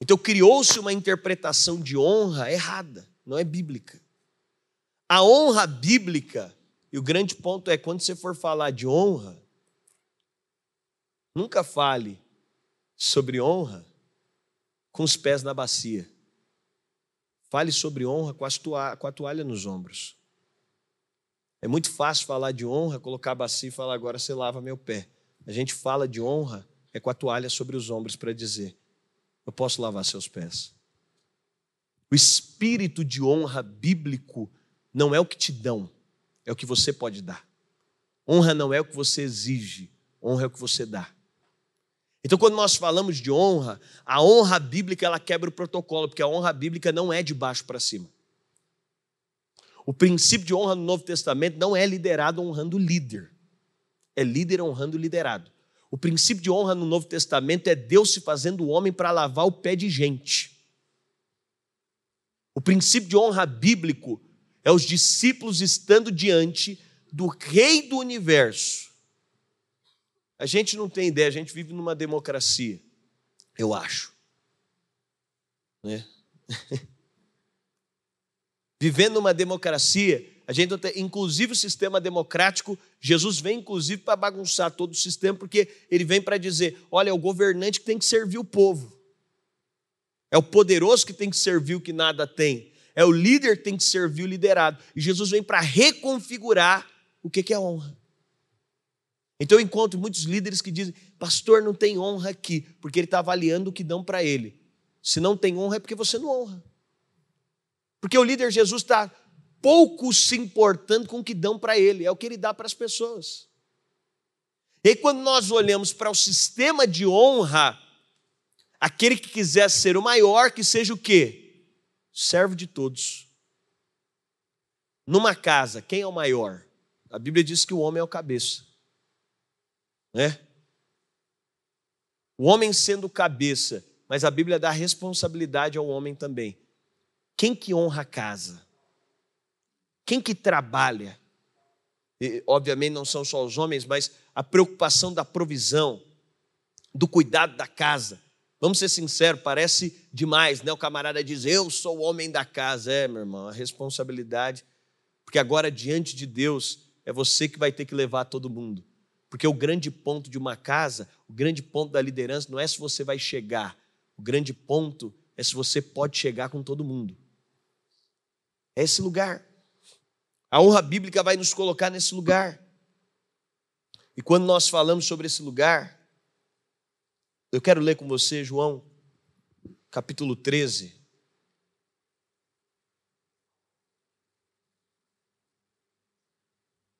Então criou-se uma interpretação de honra errada, não é bíblica. A honra bíblica, e o grande ponto é quando você for falar de honra, nunca fale sobre honra com os pés na bacia. Fale sobre honra com, toalha, com a toalha nos ombros. É muito fácil falar de honra, colocar a bacia e falar agora você lava meu pé. A gente fala de honra é com a toalha sobre os ombros para dizer eu posso lavar seus pés. O espírito de honra bíblico não é o que te dão, é o que você pode dar. Honra não é o que você exige, honra é o que você dá. Então, quando nós falamos de honra, a honra bíblica ela quebra o protocolo, porque a honra bíblica não é de baixo para cima. O princípio de honra no Novo Testamento não é liderado honrando o líder, é líder honrando o liderado. O princípio de honra no Novo Testamento é Deus se fazendo homem para lavar o pé de gente. O princípio de honra bíblico é os discípulos estando diante do Rei do universo a gente não tem ideia, a gente vive numa democracia, eu acho. Né? Vivendo numa democracia, a gente tem, inclusive o sistema democrático, Jesus vem inclusive para bagunçar todo o sistema, porque ele vem para dizer: olha, é o governante que tem que servir o povo, é o poderoso que tem que servir o que nada tem, é o líder que tem que servir o liderado. E Jesus vem para reconfigurar o que é honra. Então eu encontro muitos líderes que dizem: Pastor, não tem honra aqui, porque ele está avaliando o que dão para ele. Se não tem honra, é porque você não honra. Porque o líder Jesus está pouco se importando com o que dão para ele, é o que ele dá para as pessoas. E aí, quando nós olhamos para o sistema de honra, aquele que quiser ser o maior, que seja o quê? Servo de todos. Numa casa, quem é o maior? A Bíblia diz que o homem é o cabeça. Né? O homem sendo cabeça, mas a Bíblia dá responsabilidade ao homem também. Quem que honra a casa? Quem que trabalha? E, obviamente não são só os homens, mas a preocupação da provisão, do cuidado da casa. Vamos ser sinceros, parece demais, né? O camarada diz: Eu sou o homem da casa. É, meu irmão, a responsabilidade, porque agora diante de Deus é você que vai ter que levar todo mundo. Porque o grande ponto de uma casa, o grande ponto da liderança não é se você vai chegar, o grande ponto é se você pode chegar com todo mundo. É esse lugar. A honra bíblica vai nos colocar nesse lugar. E quando nós falamos sobre esse lugar, eu quero ler com você João, capítulo 13.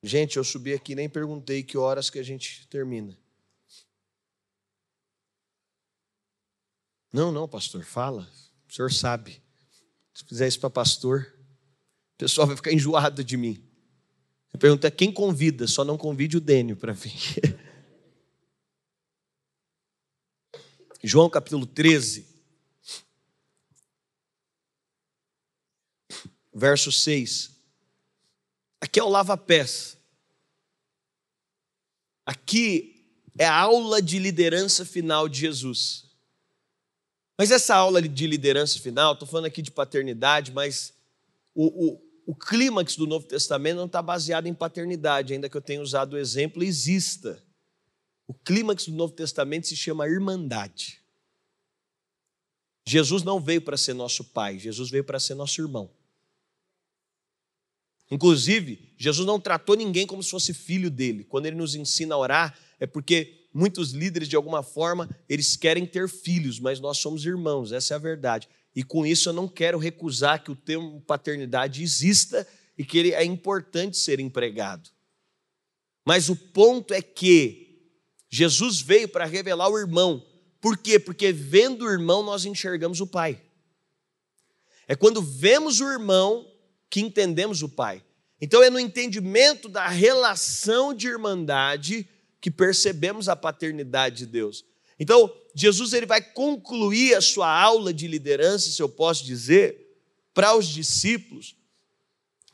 Gente, eu subi aqui nem perguntei que horas que a gente termina. Não, não, pastor, fala. O senhor sabe. Se fizer isso para pastor, o pessoal vai ficar enjoado de mim. A pergunta é quem convida, só não convide o Dênio para vir. João capítulo 13, verso 6. Aqui é o lava-pés. Aqui é a aula de liderança final de Jesus. Mas essa aula de liderança final, estou falando aqui de paternidade, mas o, o, o clímax do Novo Testamento não está baseado em paternidade, ainda que eu tenha usado o exemplo, exista. O clímax do Novo Testamento se chama irmandade. Jesus não veio para ser nosso pai, Jesus veio para ser nosso irmão. Inclusive, Jesus não tratou ninguém como se fosse filho dele. Quando ele nos ensina a orar, é porque muitos líderes, de alguma forma, eles querem ter filhos, mas nós somos irmãos, essa é a verdade. E com isso eu não quero recusar que o termo paternidade exista e que ele é importante ser empregado. Mas o ponto é que Jesus veio para revelar o irmão. Por quê? Porque vendo o irmão nós enxergamos o pai. É quando vemos o irmão que entendemos o Pai. Então é no entendimento da relação de irmandade que percebemos a paternidade de Deus. Então, Jesus ele vai concluir a sua aula de liderança, se eu posso dizer, para os discípulos.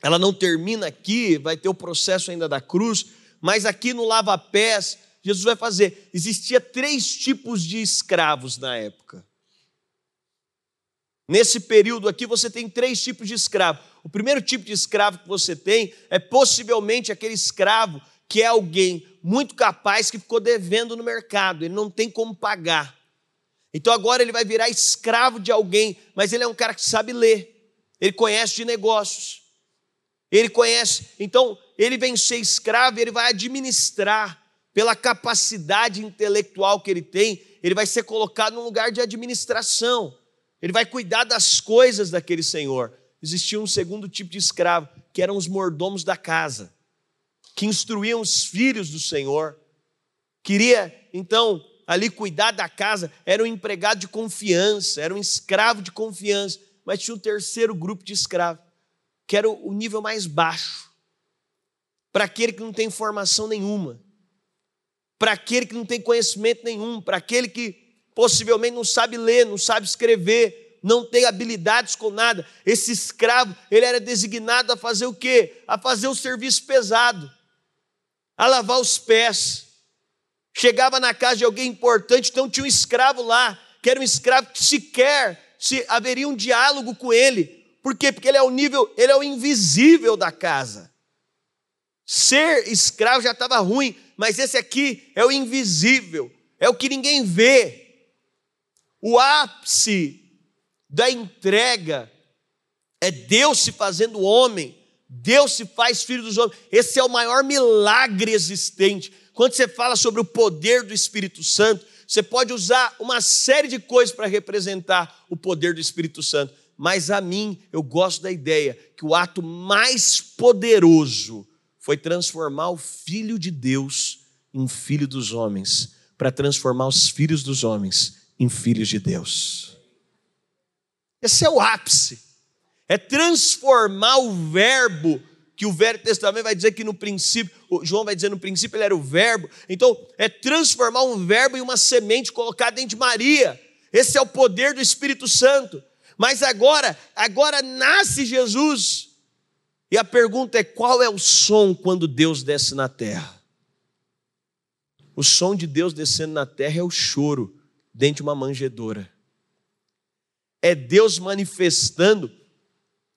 Ela não termina aqui, vai ter o processo ainda da cruz, mas aqui no lava-pés, Jesus vai fazer. Existia três tipos de escravos na época. Nesse período aqui, você tem três tipos de escravo. O primeiro tipo de escravo que você tem é possivelmente aquele escravo que é alguém muito capaz que ficou devendo no mercado, ele não tem como pagar. Então agora ele vai virar escravo de alguém, mas ele é um cara que sabe ler, ele conhece de negócios, ele conhece. Então ele vem ser escravo, ele vai administrar pela capacidade intelectual que ele tem, ele vai ser colocado num lugar de administração. Ele vai cuidar das coisas daquele senhor existia um segundo tipo de escravo, que eram os mordomos da casa, que instruíam os filhos do Senhor. Queria, então, ali cuidar da casa, era um empregado de confiança, era um escravo de confiança. Mas tinha um terceiro grupo de escravos, que era o nível mais baixo, para aquele que não tem formação nenhuma, para aquele que não tem conhecimento nenhum, para aquele que possivelmente não sabe ler, não sabe escrever, não tem habilidades com nada. Esse escravo, ele era designado a fazer o quê? A fazer o serviço pesado, a lavar os pés. Chegava na casa de alguém importante, então tinha um escravo lá, que era um escravo que sequer se haveria um diálogo com ele. Por quê? Porque ele é o nível, ele é o invisível da casa. Ser escravo já estava ruim, mas esse aqui é o invisível, é o que ninguém vê. O ápice da entrega. É Deus se fazendo homem, Deus se faz filho dos homens. Esse é o maior milagre existente. Quando você fala sobre o poder do Espírito Santo, você pode usar uma série de coisas para representar o poder do Espírito Santo. Mas a mim, eu gosto da ideia que o ato mais poderoso foi transformar o Filho de Deus em filho dos homens, para transformar os filhos dos homens em filhos de Deus. Esse é o ápice. É transformar o verbo que o Velho Testamento vai dizer que no princípio, João vai dizer no princípio ele era o verbo. Então, é transformar um verbo em uma semente colocada dentro de Maria. Esse é o poder do Espírito Santo. Mas agora, agora nasce Jesus. E a pergunta é: qual é o som quando Deus desce na terra? O som de Deus descendo na terra é o choro dentro de uma manjedoura. É Deus manifestando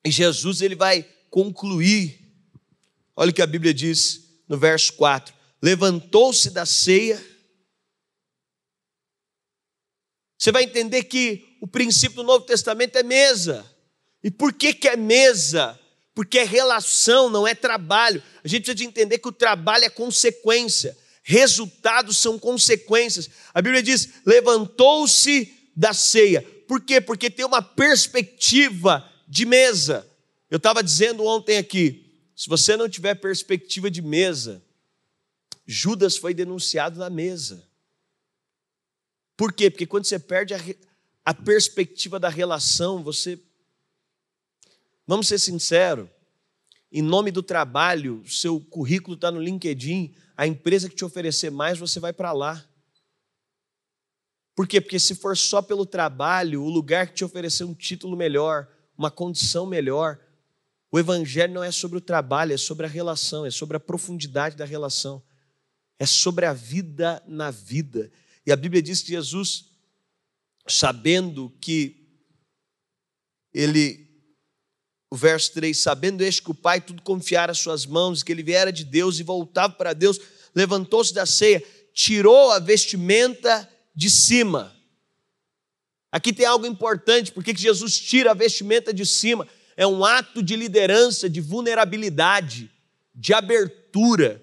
e Jesus ele vai concluir. Olha o que a Bíblia diz no verso 4: Levantou-se da ceia. Você vai entender que o princípio do Novo Testamento é mesa. E por que, que é mesa? Porque é relação, não é trabalho. A gente precisa de entender que o trabalho é consequência, resultados são consequências. A Bíblia diz: levantou-se da ceia. Por quê? Porque tem uma perspectiva de mesa. Eu estava dizendo ontem aqui: se você não tiver perspectiva de mesa, Judas foi denunciado na mesa. Por quê? Porque quando você perde a, a perspectiva da relação, você Vamos ser sinceros, em nome do trabalho, seu currículo está no LinkedIn, a empresa que te oferecer mais, você vai para lá. Por quê? Porque se for só pelo trabalho, o lugar que te oferecer um título melhor, uma condição melhor, o Evangelho não é sobre o trabalho, é sobre a relação, é sobre a profundidade da relação, é sobre a vida na vida. E a Bíblia diz que Jesus, sabendo que ele o verso 3: Sabendo este que o Pai tudo confiara às suas mãos, que ele viera de Deus e voltava para Deus, levantou-se da ceia, tirou a vestimenta de cima. Aqui tem algo importante, porque Jesus tira a vestimenta de cima? É um ato de liderança, de vulnerabilidade, de abertura,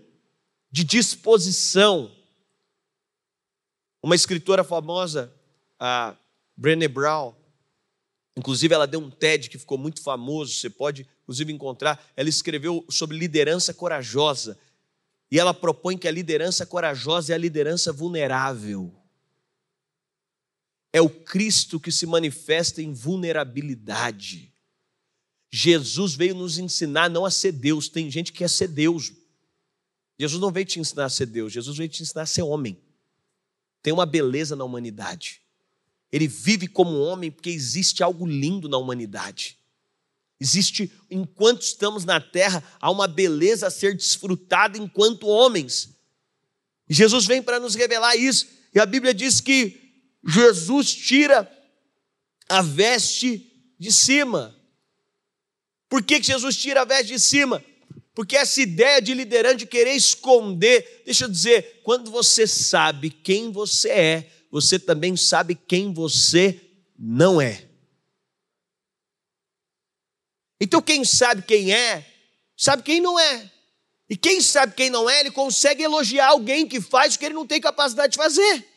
de disposição. Uma escritora famosa, a Brené Brown, Inclusive, ela deu um TED que ficou muito famoso, você pode, inclusive, encontrar. Ela escreveu sobre liderança corajosa. E ela propõe que a liderança corajosa é a liderança vulnerável. É o Cristo que se manifesta em vulnerabilidade. Jesus veio nos ensinar não a ser Deus. Tem gente que quer ser Deus. Jesus não veio te ensinar a ser Deus, Jesus veio te ensinar a ser homem. Tem uma beleza na humanidade. Ele vive como homem porque existe algo lindo na humanidade. Existe, enquanto estamos na terra, há uma beleza a ser desfrutada enquanto homens. E Jesus vem para nos revelar isso. E a Bíblia diz que Jesus tira a veste de cima. Por que, que Jesus tira a veste de cima? Porque essa ideia de liderança, de querer esconder, deixa eu dizer, quando você sabe quem você é, você também sabe quem você não é. Então, quem sabe quem é, sabe quem não é. E quem sabe quem não é, ele consegue elogiar alguém que faz o que ele não tem capacidade de fazer.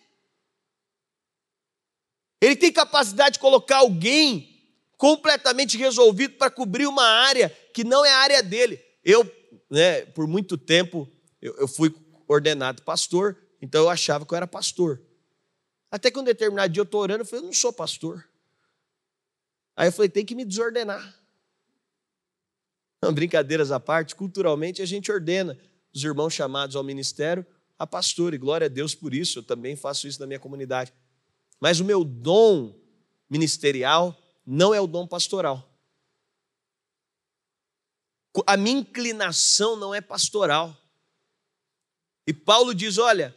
Ele tem capacidade de colocar alguém completamente resolvido para cobrir uma área que não é a área dele. Eu, né, por muito tempo, eu, eu fui ordenado pastor, então eu achava que eu era pastor. Até que um determinado dia eu estou orando, eu falei, eu não sou pastor. Aí eu falei, tem que me desordenar. Não, brincadeiras à parte, culturalmente a gente ordena os irmãos chamados ao ministério a pastor, e glória a Deus por isso, eu também faço isso na minha comunidade. Mas o meu dom ministerial não é o dom pastoral. A minha inclinação não é pastoral. E Paulo diz: olha,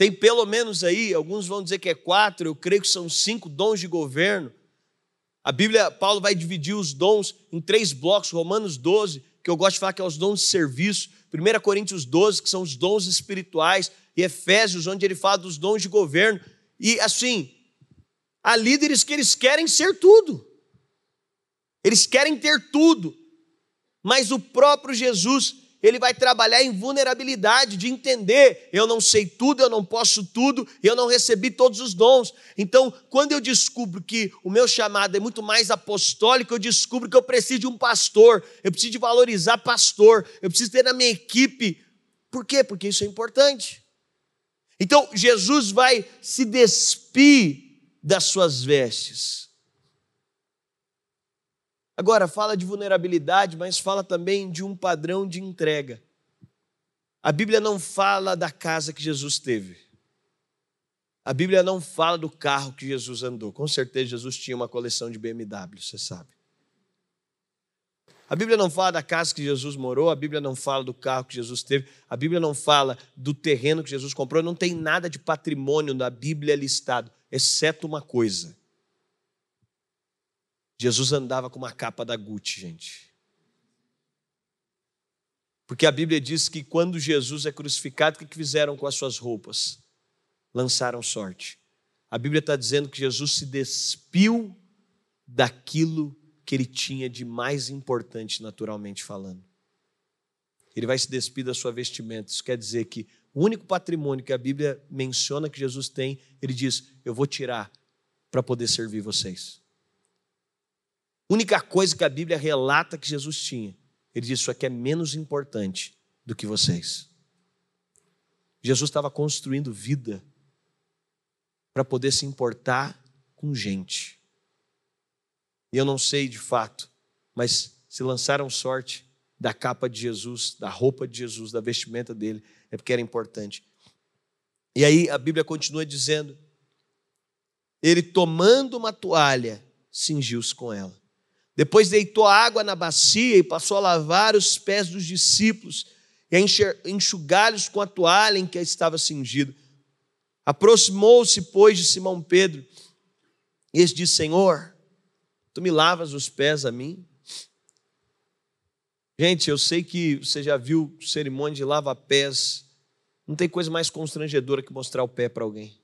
tem pelo menos aí, alguns vão dizer que é quatro, eu creio que são cinco dons de governo. A Bíblia, Paulo vai dividir os dons em três blocos, Romanos 12, que eu gosto de falar que é os dons de serviço, 1 Coríntios 12, que são os dons espirituais, e Efésios, onde ele fala dos dons de governo. E assim, há líderes que eles querem ser tudo, eles querem ter tudo, mas o próprio Jesus ele vai trabalhar em vulnerabilidade, de entender: eu não sei tudo, eu não posso tudo, eu não recebi todos os dons. Então, quando eu descubro que o meu chamado é muito mais apostólico, eu descubro que eu preciso de um pastor, eu preciso de valorizar pastor, eu preciso ter na minha equipe Por quê? Porque isso é importante. Então, Jesus vai se despir das suas vestes. Agora, fala de vulnerabilidade, mas fala também de um padrão de entrega. A Bíblia não fala da casa que Jesus teve. A Bíblia não fala do carro que Jesus andou. Com certeza, Jesus tinha uma coleção de BMW, você sabe. A Bíblia não fala da casa que Jesus morou, a Bíblia não fala do carro que Jesus teve, a Bíblia não fala do terreno que Jesus comprou, não tem nada de patrimônio na Bíblia listado, exceto uma coisa: Jesus andava com uma capa da Gucci, gente. Porque a Bíblia diz que quando Jesus é crucificado, o que fizeram com as suas roupas? Lançaram sorte. A Bíblia está dizendo que Jesus se despiu daquilo que ele tinha de mais importante, naturalmente falando. Ele vai se despir da sua vestimenta. Isso quer dizer que o único patrimônio que a Bíblia menciona que Jesus tem, ele diz: Eu vou tirar para poder servir vocês única coisa que a Bíblia relata que Jesus tinha, ele diz: Isso aqui é menos importante do que vocês. Jesus estava construindo vida para poder se importar com gente. E eu não sei de fato, mas se lançaram sorte da capa de Jesus, da roupa de Jesus, da vestimenta dele, é porque era importante. E aí a Bíblia continua dizendo: ele tomando uma toalha, cingiu-se com ela. Depois deitou água na bacia e passou a lavar os pés dos discípulos e a enxugá-los com a toalha em que estava cingido. Aproximou-se, pois, de Simão Pedro e disse: Senhor, tu me lavas os pés a mim? Gente, eu sei que você já viu cerimônia de lava-pés. Não tem coisa mais constrangedora que mostrar o pé para alguém.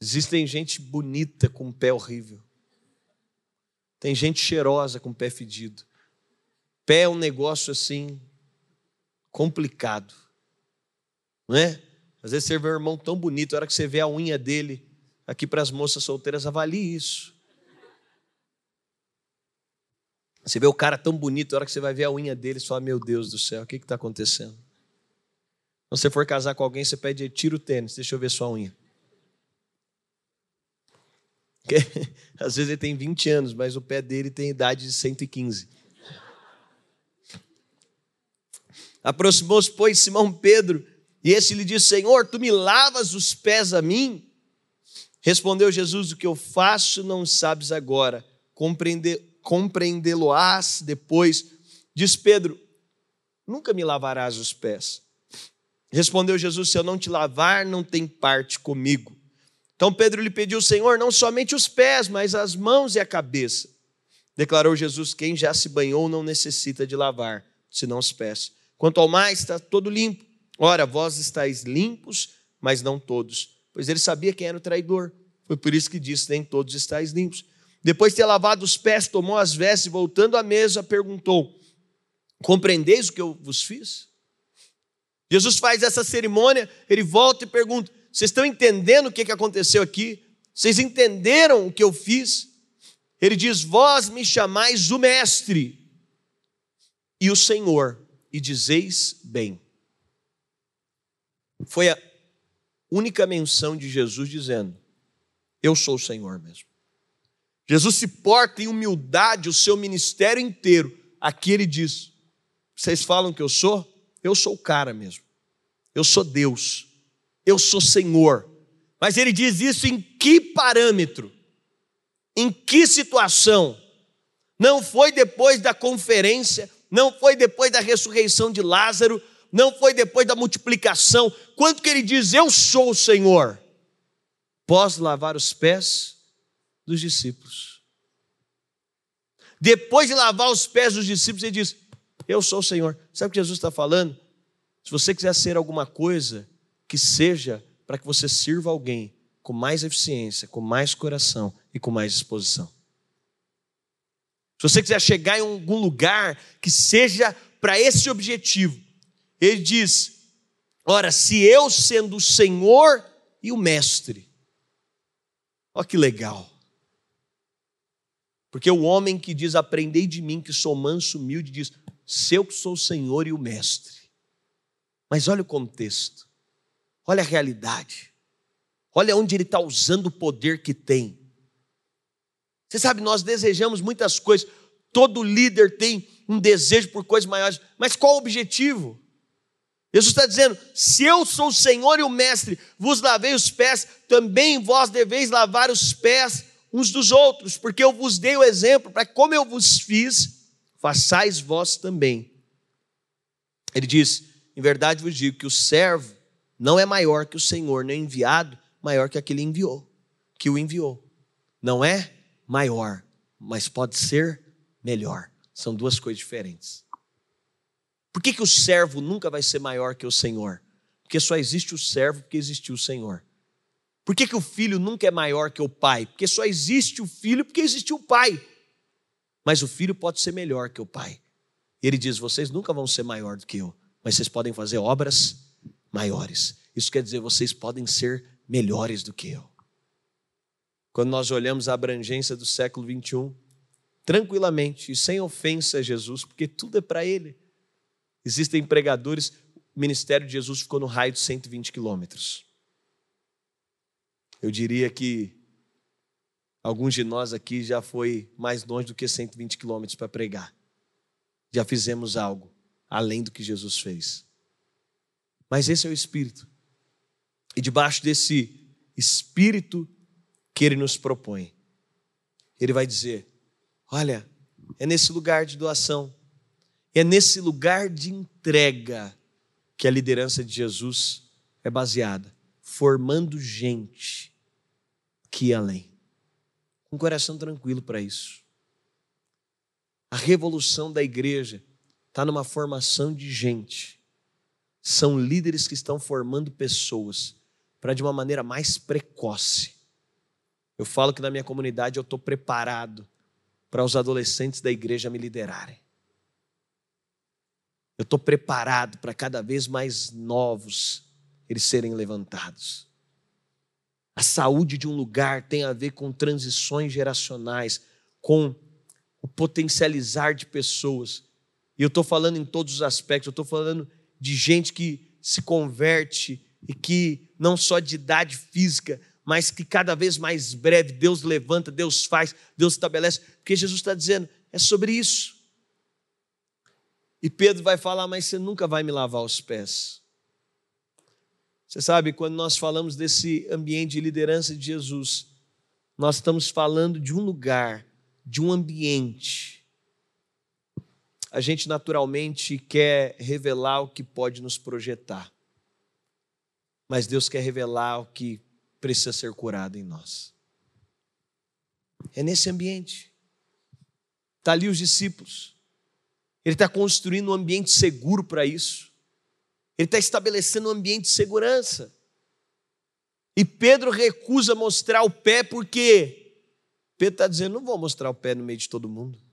Existem gente bonita com um pé horrível. Tem gente cheirosa com pé fedido. Pé é um negócio assim complicado. Não é? Às vezes você vê um irmão tão bonito, a hora que você vê a unha dele, aqui para as moças solteiras, avalie isso. Você vê o cara tão bonito, a hora que você vai ver a unha dele, você fala, meu Deus do céu, o que está acontecendo? Quando você for casar com alguém, você pede, tira o tênis, deixa eu ver sua unha. Porque, às vezes ele tem 20 anos, mas o pé dele tem idade de 115. Aproximou-se, pois, Simão Pedro, e esse lhe disse: Senhor, tu me lavas os pés a mim? Respondeu Jesus: O que eu faço não sabes agora, compreendê-lo-ás depois. Diz Pedro: Nunca me lavarás os pés. Respondeu Jesus: Se eu não te lavar, não tem parte comigo. Então Pedro lhe pediu, Senhor, não somente os pés, mas as mãos e a cabeça. Declarou Jesus: Quem já se banhou não necessita de lavar, senão os pés. Quanto ao mais, está todo limpo. Ora, vós estáis limpos, mas não todos. Pois ele sabia quem era o traidor. Foi por isso que disse: Nem todos estáis limpos. Depois de ter lavado os pés, tomou as vestes, voltando à mesa, perguntou: Compreendeis o que eu vos fiz? Jesus faz essa cerimônia, ele volta e pergunta: vocês estão entendendo o que aconteceu aqui? Vocês entenderam o que eu fiz? Ele diz: Vós me chamais o Mestre e o Senhor, e dizeis bem. Foi a única menção de Jesus dizendo: Eu sou o Senhor mesmo. Jesus se porta em humildade o seu ministério inteiro. Aqui ele diz: Vocês falam que eu sou? Eu sou o cara mesmo. Eu sou Deus eu sou Senhor. Mas ele diz isso em que parâmetro? Em que situação? Não foi depois da conferência, não foi depois da ressurreição de Lázaro, não foi depois da multiplicação. Quanto que ele diz, eu sou o Senhor? Pós lavar os pés dos discípulos. Depois de lavar os pés dos discípulos, ele diz: Eu sou o Senhor. Sabe o que Jesus está falando? Se você quiser ser alguma coisa, que seja para que você sirva alguém com mais eficiência, com mais coração e com mais disposição. Se você quiser chegar em algum lugar que seja para esse objetivo, ele diz: Ora, se eu sendo o Senhor e o Mestre, olha que legal. Porque o homem que diz: Aprendei de mim, que sou manso, humilde, diz: Se eu sou o Senhor e o Mestre. Mas olha o contexto, olha a realidade, olha onde ele está usando o poder que tem. Você sabe, nós desejamos muitas coisas, todo líder tem um desejo por coisas maiores, mas qual o objetivo? Jesus está dizendo: se eu sou o Senhor e o Mestre, vos lavei os pés, também vós deveis lavar os pés uns dos outros, porque eu vos dei o exemplo, para como eu vos fiz, façais vós também. Ele diz: em verdade vos digo que o servo não é maior que o Senhor, nem enviado maior que aquele enviou, que o enviou. Não é maior, mas pode ser melhor. São duas coisas diferentes. Por que, que o servo nunca vai ser maior que o Senhor? Porque só existe o servo porque existiu o Senhor. Por que, que o filho nunca é maior que o pai? Porque só existe o filho porque existiu o pai. Mas o filho pode ser melhor que o pai. Ele diz: vocês nunca vão ser maior do que eu, mas vocês podem fazer obras maiores. Isso quer dizer, vocês podem ser melhores do que eu. Quando nós olhamos a abrangência do século 21, tranquilamente e sem ofensa a Jesus, porque tudo é para Ele. Existem pregadores, o ministério de Jesus ficou no raio de 120 quilômetros. Eu diria que alguns de nós aqui já foi mais longe do que 120 quilômetros para pregar. Já fizemos algo além do que Jesus fez. Mas esse é o Espírito. E debaixo desse Espírito que Ele nos propõe, Ele vai dizer: olha, é nesse lugar de doação é nesse lugar de entrega que a liderança de Jesus é baseada, formando gente que ia além. Com um coração tranquilo para isso. A revolução da igreja está numa formação de gente. São líderes que estão formando pessoas para de uma maneira mais precoce. Eu falo que na minha comunidade eu estou preparado para os adolescentes da igreja me liderarem. Eu estou preparado para cada vez mais novos eles serem levantados. A saúde de um lugar tem a ver com transições geracionais, com o potencializar de pessoas. E eu estou falando em todos os aspectos, eu estou falando de gente que se converte e que não só de idade física, mas que cada vez mais breve Deus levanta, Deus faz, Deus estabelece, porque Jesus está dizendo, é sobre isso. E Pedro vai falar: Mas você nunca vai me lavar os pés. Você sabe, quando nós falamos desse ambiente de liderança de Jesus, nós estamos falando de um lugar, de um ambiente. A gente naturalmente quer revelar o que pode nos projetar, mas Deus quer revelar o que precisa ser curado em nós. É nesse ambiente. Está ali os discípulos. Ele está construindo um ambiente seguro para isso. Ele está estabelecendo um ambiente de segurança. E Pedro recusa mostrar o pé porque Pedro está dizendo: não vou mostrar o pé no meio de todo mundo.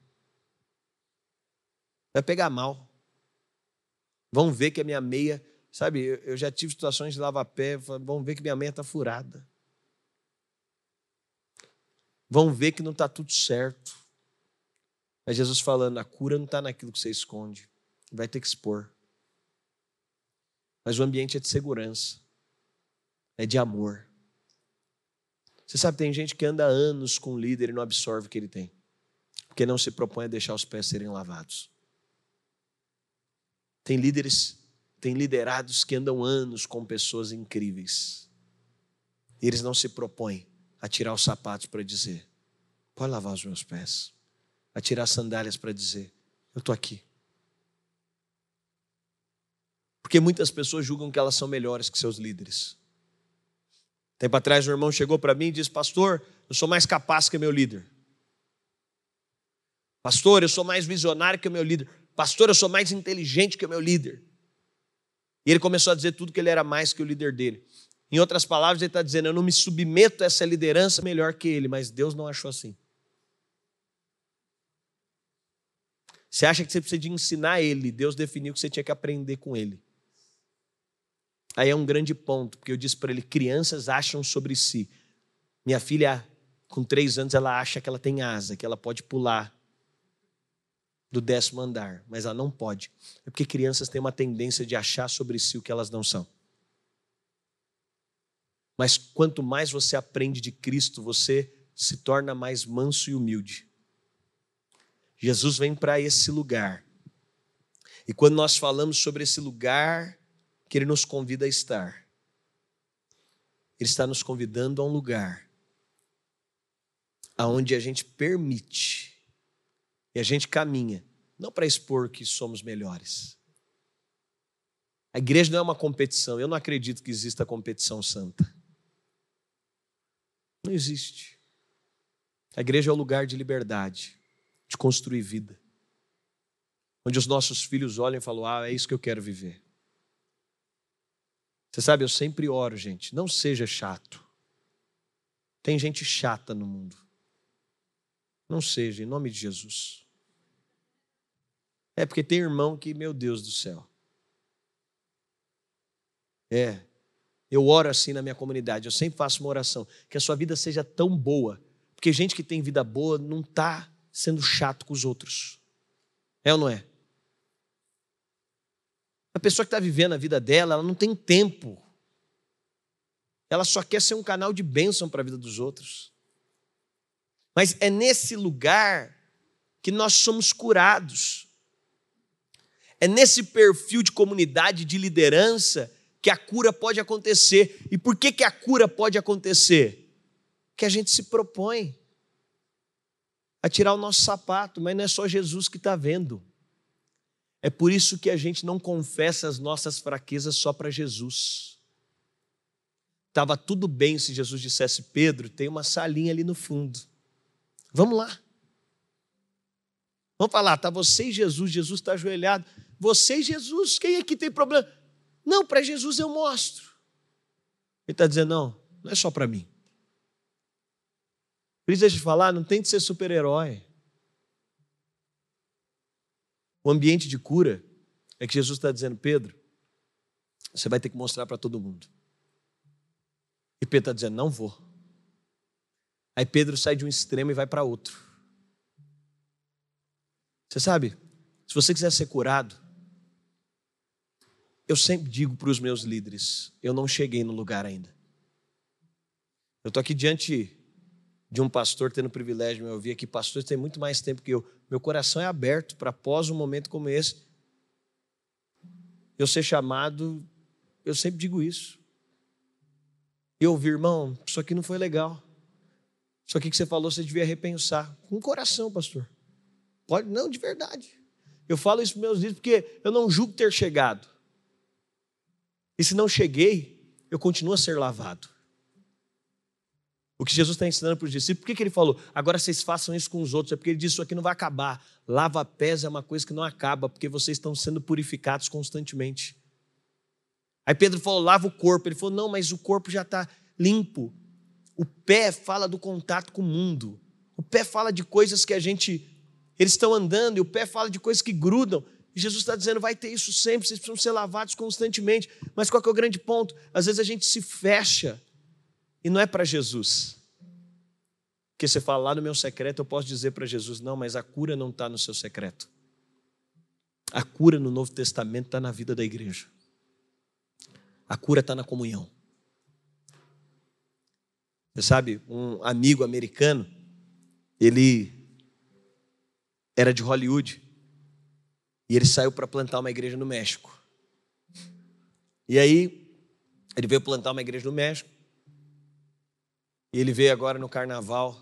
Vai pegar mal. Vão ver que a minha meia, sabe, eu já tive situações de lavar pé, vão ver que minha meia está furada. Vão ver que não está tudo certo. Mas Jesus falando, a cura não está naquilo que você esconde, vai ter que expor. Mas o ambiente é de segurança, é de amor. Você sabe, tem gente que anda anos com o líder e não absorve o que ele tem, porque não se propõe a deixar os pés serem lavados. Tem líderes, tem liderados que andam anos com pessoas incríveis, e eles não se propõem a tirar os sapatos para dizer: pode lavar os meus pés a tirar sandálias para dizer: Eu estou aqui. Porque muitas pessoas julgam que elas são melhores que seus líderes. Tempo atrás, um irmão chegou para mim e disse: Pastor, eu sou mais capaz que meu líder. Pastor, eu sou mais visionário que meu líder. Pastor, eu sou mais inteligente que o meu líder. E ele começou a dizer tudo que ele era mais que o líder dele. Em outras palavras, ele está dizendo: Eu não me submeto a essa liderança melhor que ele, mas Deus não achou assim. Você acha que você precisa de ensinar ele, Deus definiu que você tinha que aprender com ele. Aí é um grande ponto, porque eu disse para ele: crianças acham sobre si. Minha filha, com três anos, ela acha que ela tem asa, que ela pode pular. Do décimo andar, mas ela não pode. É porque crianças têm uma tendência de achar sobre si o que elas não são. Mas quanto mais você aprende de Cristo, você se torna mais manso e humilde. Jesus vem para esse lugar. E quando nós falamos sobre esse lugar que Ele nos convida a estar, Ele está nos convidando a um lugar aonde a gente permite e a gente caminha, não para expor que somos melhores. A igreja não é uma competição. Eu não acredito que exista competição santa. Não existe. A igreja é o lugar de liberdade, de construir vida. Onde os nossos filhos olham e falam: Ah, é isso que eu quero viver. Você sabe, eu sempre oro, gente, não seja chato. Tem gente chata no mundo. Não seja, em nome de Jesus. É porque tem irmão que, meu Deus do céu. É. Eu oro assim na minha comunidade, eu sempre faço uma oração, que a sua vida seja tão boa, porque gente que tem vida boa não está sendo chato com os outros. É ou não é? A pessoa que está vivendo a vida dela, ela não tem tempo. Ela só quer ser um canal de bênção para a vida dos outros. Mas é nesse lugar que nós somos curados. É nesse perfil de comunidade, de liderança, que a cura pode acontecer. E por que, que a cura pode acontecer? Que a gente se propõe a tirar o nosso sapato, mas não é só Jesus que está vendo. É por isso que a gente não confessa as nossas fraquezas só para Jesus. Estava tudo bem se Jesus dissesse, Pedro, tem uma salinha ali no fundo. Vamos lá. Vamos falar, tá você e Jesus, Jesus está ajoelhado. Você e Jesus, quem aqui tem problema? Não, para Jesus eu mostro. Ele está dizendo, não, não é só para mim. Deixa eu falar, não tem de ser super-herói. O ambiente de cura é que Jesus está dizendo, Pedro, você vai ter que mostrar para todo mundo. E Pedro está dizendo, não vou. Aí Pedro sai de um extremo e vai para outro. Você sabe, se você quiser ser curado, eu sempre digo para os meus líderes: eu não cheguei no lugar ainda. Eu estou aqui diante de um pastor tendo o privilégio de me ouvir aqui. Pastores tem muito mais tempo que eu. Meu coração é aberto para após um momento como esse, eu ser chamado. Eu sempre digo isso. E ouvir, irmão, isso aqui não foi legal. Isso aqui que você falou, você devia repensar. Com o coração, pastor. Pode, não, de verdade. Eu falo isso para meus líderes porque eu não julgo ter chegado. E se não cheguei, eu continuo a ser lavado. O que Jesus está ensinando para os discípulos, por que, que ele falou? Agora vocês façam isso com os outros, é porque ele disse: Isso aqui não vai acabar. Lava pés é uma coisa que não acaba, porque vocês estão sendo purificados constantemente. Aí Pedro falou: lava o corpo. Ele falou: Não, mas o corpo já está limpo. O pé fala do contato com o mundo. O pé fala de coisas que a gente. Eles estão andando e o pé fala de coisas que grudam. Jesus está dizendo: vai ter isso sempre, vocês precisam ser lavados constantemente. Mas qual é o grande ponto? Às vezes a gente se fecha e não é para Jesus. Porque você fala lá no meu secreto, eu posso dizer para Jesus: não, mas a cura não está no seu secreto. A cura no Novo Testamento está na vida da igreja. A cura está na comunhão. Você sabe, um amigo americano, ele era de Hollywood e ele saiu para plantar uma igreja no México. E aí, ele veio plantar uma igreja no México. E ele veio agora no carnaval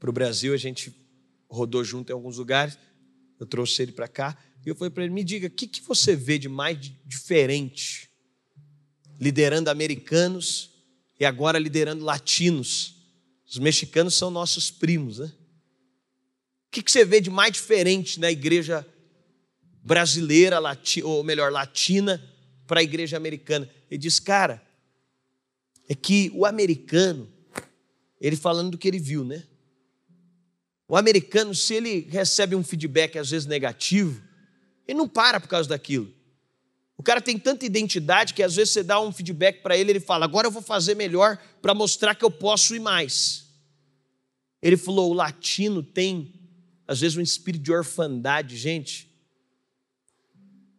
para o Brasil. A gente rodou junto em alguns lugares. Eu trouxe ele para cá. E eu falei para ele: me diga, o que, que você vê de mais diferente liderando americanos e agora liderando latinos. Os mexicanos são nossos primos, né? O que você vê de mais diferente na igreja brasileira, ou melhor, latina, para a igreja americana? Ele diz, cara, é que o americano, ele falando do que ele viu, né? O americano, se ele recebe um feedback às vezes negativo, ele não para por causa daquilo. O cara tem tanta identidade que às vezes você dá um feedback para ele, ele fala: agora eu vou fazer melhor para mostrar que eu posso ir mais. Ele falou: o latino tem às vezes um espírito de orfandade, gente.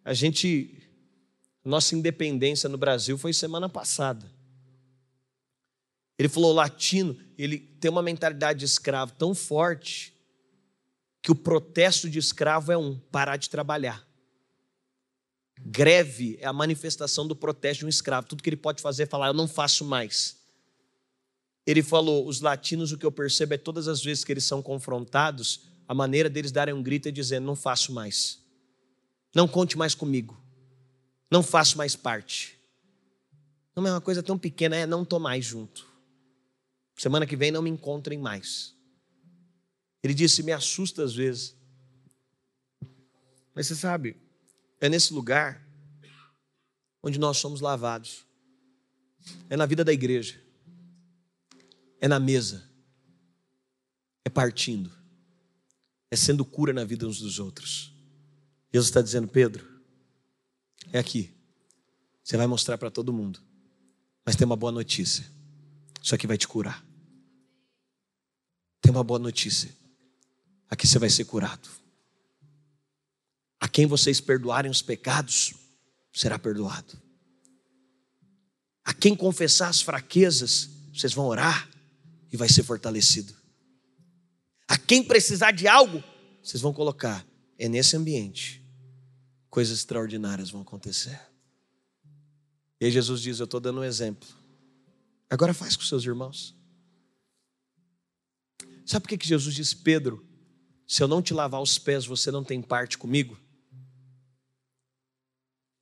A gente, nossa independência no Brasil foi semana passada. Ele falou: latino, ele tem uma mentalidade de escravo tão forte que o protesto de escravo é um: parar de trabalhar. Greve é a manifestação do protesto de um escravo. Tudo que ele pode fazer é falar: eu não faço mais. Ele falou: os latinos, o que eu percebo é todas as vezes que eles são confrontados, a maneira deles darem um grito é dizendo: não faço mais. Não conte mais comigo. Não faço mais parte. Não é uma coisa tão pequena, é não estou mais junto. Semana que vem não me encontrem mais. Ele disse: me assusta às vezes. Mas você sabe, é nesse lugar onde nós somos lavados. É na vida da igreja. É na mesa. É partindo. É sendo cura na vida uns dos outros. Jesus está dizendo, Pedro, é aqui. Você vai mostrar para todo mundo. Mas tem uma boa notícia. Isso aqui vai te curar. Tem uma boa notícia. Aqui você vai ser curado. A quem vocês perdoarem os pecados, será perdoado. A quem confessar as fraquezas, vocês vão orar e vai ser fortalecido. A quem precisar de algo, vocês vão colocar. É nesse ambiente. Coisas extraordinárias vão acontecer. E aí Jesus diz: Eu estou dando um exemplo. Agora faz com seus irmãos. Sabe por que, que Jesus disse, Pedro, se eu não te lavar os pés, você não tem parte comigo?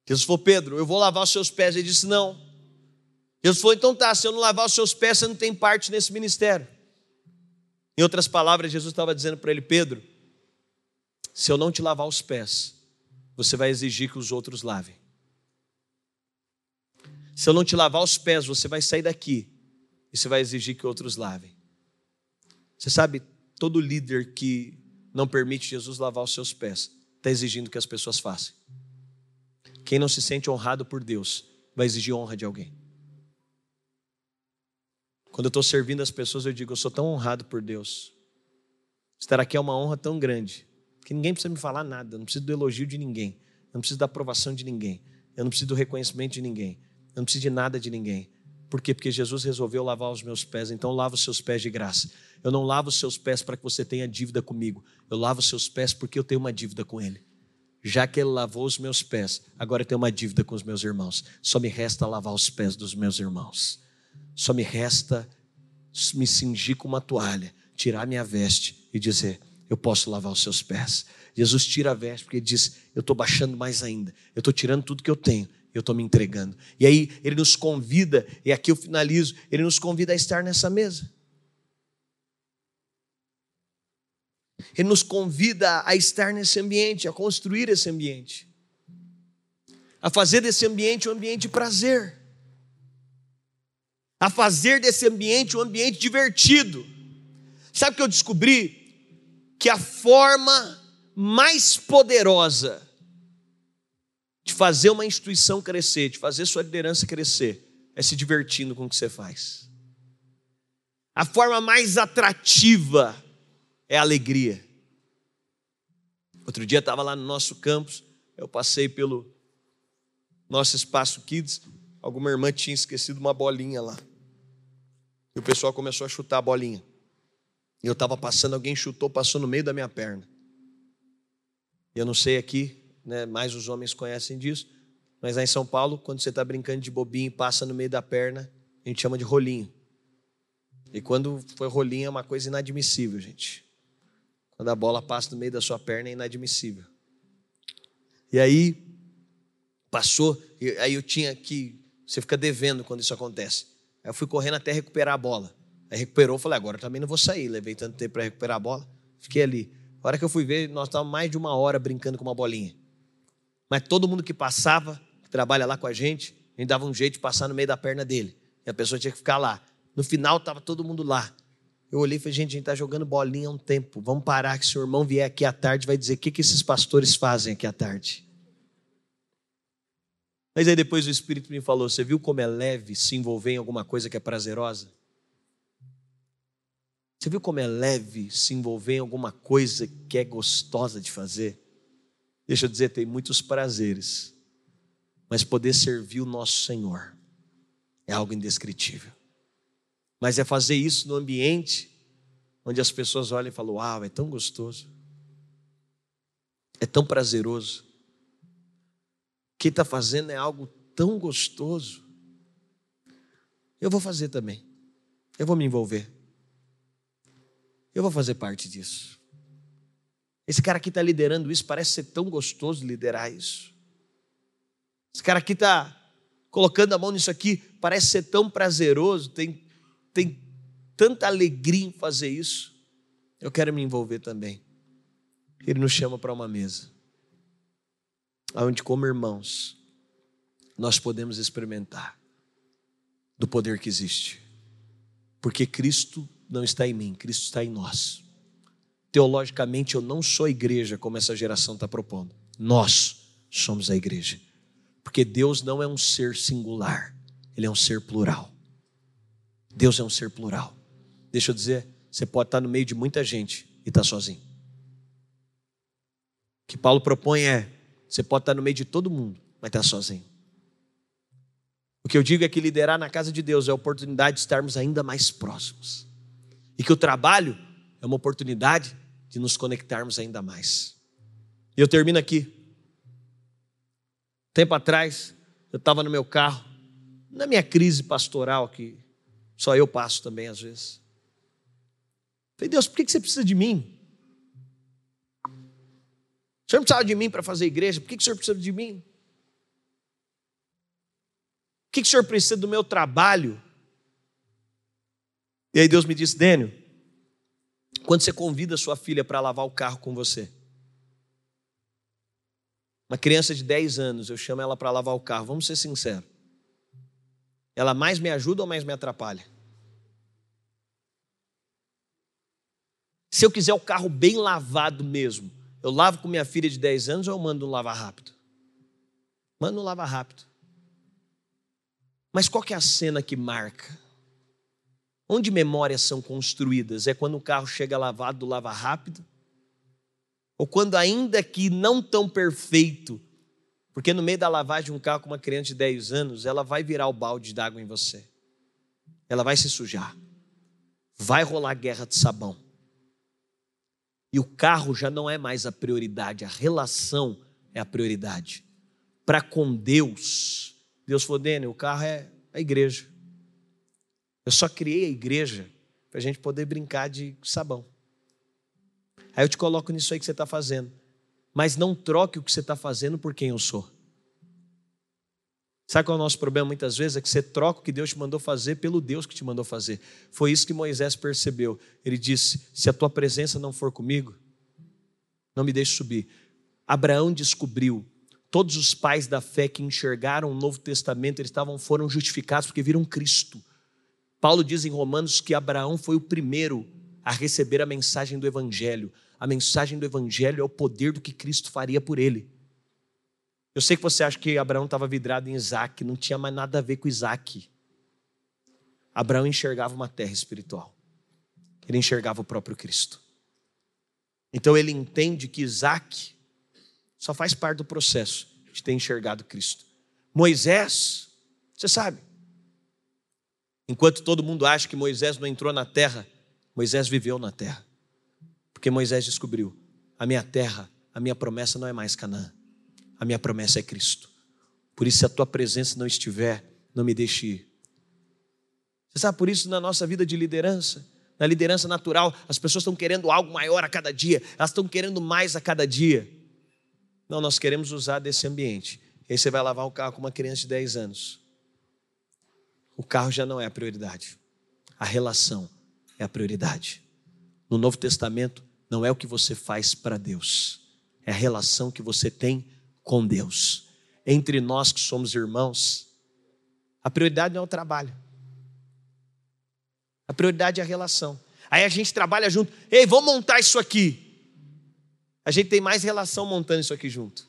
Jesus falou, Pedro, eu vou lavar os seus pés. Ele disse, não. Jesus falou, então tá, se eu não lavar os seus pés, você não tem parte nesse ministério. Em outras palavras, Jesus estava dizendo para ele, Pedro, se eu não te lavar os pés, você vai exigir que os outros lavem. Se eu não te lavar os pés, você vai sair daqui e você vai exigir que outros lavem. Você sabe, todo líder que não permite Jesus lavar os seus pés está exigindo que as pessoas façam. Quem não se sente honrado por Deus vai exigir honra de alguém. Quando eu estou servindo as pessoas, eu digo: eu sou tão honrado por Deus. Estar aqui é uma honra tão grande que ninguém precisa me falar nada. Eu não preciso do elogio de ninguém. Eu não preciso da aprovação de ninguém. Eu não preciso do reconhecimento de ninguém. Eu não preciso de nada de ninguém. Por quê? Porque Jesus resolveu lavar os meus pés, então lava os seus pés de graça. Eu não lavo os seus pés para que você tenha dívida comigo. Eu lavo os seus pés porque eu tenho uma dívida com Ele. Já que Ele lavou os meus pés, agora eu tenho uma dívida com os meus irmãos. Só me resta lavar os pés dos meus irmãos. Só me resta me cingir com uma toalha, tirar minha veste e dizer: Eu posso lavar os seus pés. Jesus tira a veste porque ele diz: Eu estou baixando mais ainda. Eu estou tirando tudo que eu tenho eu estou me entregando. E aí ele nos convida, e aqui eu finalizo, ele nos convida a estar nessa mesa. Ele nos convida a estar nesse ambiente, a construir esse ambiente, a fazer desse ambiente um ambiente de prazer, a fazer desse ambiente um ambiente divertido. Sabe o que eu descobri? Que a forma mais poderosa de fazer uma instituição crescer, de fazer sua liderança crescer, é se divertindo com o que você faz. A forma mais atrativa é a alegria. Outro dia estava lá no nosso campus, eu passei pelo nosso espaço Kids, alguma irmã tinha esquecido uma bolinha lá. E o pessoal começou a chutar a bolinha. Eu estava passando, alguém chutou, passou no meio da minha perna. Eu não sei aqui né, mais os homens conhecem disso, mas lá em São Paulo, quando você está brincando de bobinho e passa no meio da perna, a gente chama de rolinho. E quando foi rolinho é uma coisa inadmissível, gente. Quando a bola passa no meio da sua perna é inadmissível. E aí, passou, e aí eu tinha que. Você fica devendo quando isso acontece. Aí eu fui correndo até recuperar a bola. Aí recuperou, falei, agora também não vou sair. Levei tanto tempo para recuperar a bola. Fiquei ali. A hora que eu fui ver, nós estávamos mais de uma hora brincando com uma bolinha. Mas todo mundo que passava, que trabalha lá com a gente, a gente dava um jeito de passar no meio da perna dele. E a pessoa tinha que ficar lá. No final estava todo mundo lá. Eu olhei e falei, gente, a gente está jogando bolinha há um tempo. Vamos parar que se o irmão vier aqui à tarde, vai dizer o que, que esses pastores fazem aqui à tarde. Mas aí depois o Espírito me falou: você viu como é leve se envolver em alguma coisa que é prazerosa? Você viu como é leve se envolver em alguma coisa que é gostosa de fazer? Deixa eu dizer, tem muitos prazeres, mas poder servir o nosso Senhor é algo indescritível. Mas é fazer isso no ambiente onde as pessoas olham e falam: Uau, é tão gostoso, é tão prazeroso. O que está fazendo é algo tão gostoso. Eu vou fazer também, eu vou me envolver, eu vou fazer parte disso. Esse cara aqui está liderando isso, parece ser tão gostoso liderar isso. Esse cara aqui está colocando a mão nisso aqui, parece ser tão prazeroso, tem, tem tanta alegria em fazer isso. Eu quero me envolver também. Ele nos chama para uma mesa, onde, como irmãos, nós podemos experimentar do poder que existe, porque Cristo não está em mim, Cristo está em nós. Teologicamente, eu não sou igreja como essa geração está propondo, nós somos a igreja. Porque Deus não é um ser singular, Ele é um ser plural. Deus é um ser plural. Deixa eu dizer, você pode estar no meio de muita gente e estar sozinho. O que Paulo propõe é: você pode estar no meio de todo mundo, mas estar sozinho. O que eu digo é que liderar na casa de Deus é a oportunidade de estarmos ainda mais próximos. E que o trabalho é uma oportunidade de nos conectarmos ainda mais. E eu termino aqui. Tempo atrás, eu estava no meu carro, na minha crise pastoral, que só eu passo também às vezes. Falei, Deus, por que você precisa de mim? O senhor não precisava de mim para fazer igreja, por que o senhor precisa de mim? Por que o senhor precisa do meu trabalho? E aí Deus me disse, Dênio, quando você convida sua filha para lavar o carro com você, uma criança de 10 anos, eu chamo ela para lavar o carro, vamos ser sinceros. Ela mais me ajuda ou mais me atrapalha? Se eu quiser o carro bem lavado mesmo, eu lavo com minha filha de 10 anos ou eu mando um lavar rápido? Mando um lavar rápido. Mas qual que é a cena que marca? Onde memórias são construídas? É quando o carro chega lavado do lava rápido? Ou quando, ainda que não tão perfeito, porque no meio da lavagem de um carro com uma criança de 10 anos, ela vai virar o balde d'água em você. Ela vai se sujar. Vai rolar guerra de sabão. E o carro já não é mais a prioridade, a relação é a prioridade. Para com Deus, Deus falou, Dênio, o carro é a igreja. Eu só criei a igreja para a gente poder brincar de sabão. Aí eu te coloco nisso aí que você está fazendo. Mas não troque o que você está fazendo por quem eu sou. Sabe qual é o nosso problema muitas vezes? É que você troca o que Deus te mandou fazer pelo Deus que te mandou fazer. Foi isso que Moisés percebeu. Ele disse: Se a tua presença não for comigo, não me deixe subir. Abraão descobriu. Todos os pais da fé que enxergaram o Novo Testamento, eles estavam, foram justificados porque viram Cristo. Paulo diz em Romanos que Abraão foi o primeiro a receber a mensagem do Evangelho. A mensagem do Evangelho é o poder do que Cristo faria por ele. Eu sei que você acha que Abraão estava vidrado em Isaac, não tinha mais nada a ver com Isaac. Abraão enxergava uma terra espiritual, ele enxergava o próprio Cristo. Então ele entende que Isaac só faz parte do processo de ter enxergado Cristo. Moisés, você sabe, Enquanto todo mundo acha que Moisés não entrou na terra, Moisés viveu na terra. Porque Moisés descobriu: a minha terra, a minha promessa não é mais Canaã. A minha promessa é Cristo. Por isso, se a tua presença não estiver, não me deixe ir. Você sabe por isso na nossa vida de liderança? Na liderança natural, as pessoas estão querendo algo maior a cada dia, elas estão querendo mais a cada dia. Não, nós queremos usar desse ambiente. E aí você vai lavar o carro com uma criança de 10 anos. O carro já não é a prioridade. A relação é a prioridade. No Novo Testamento, não é o que você faz para Deus, é a relação que você tem com Deus. Entre nós que somos irmãos, a prioridade não é o trabalho, a prioridade é a relação. Aí a gente trabalha junto, ei, vamos montar isso aqui. A gente tem mais relação montando isso aqui junto.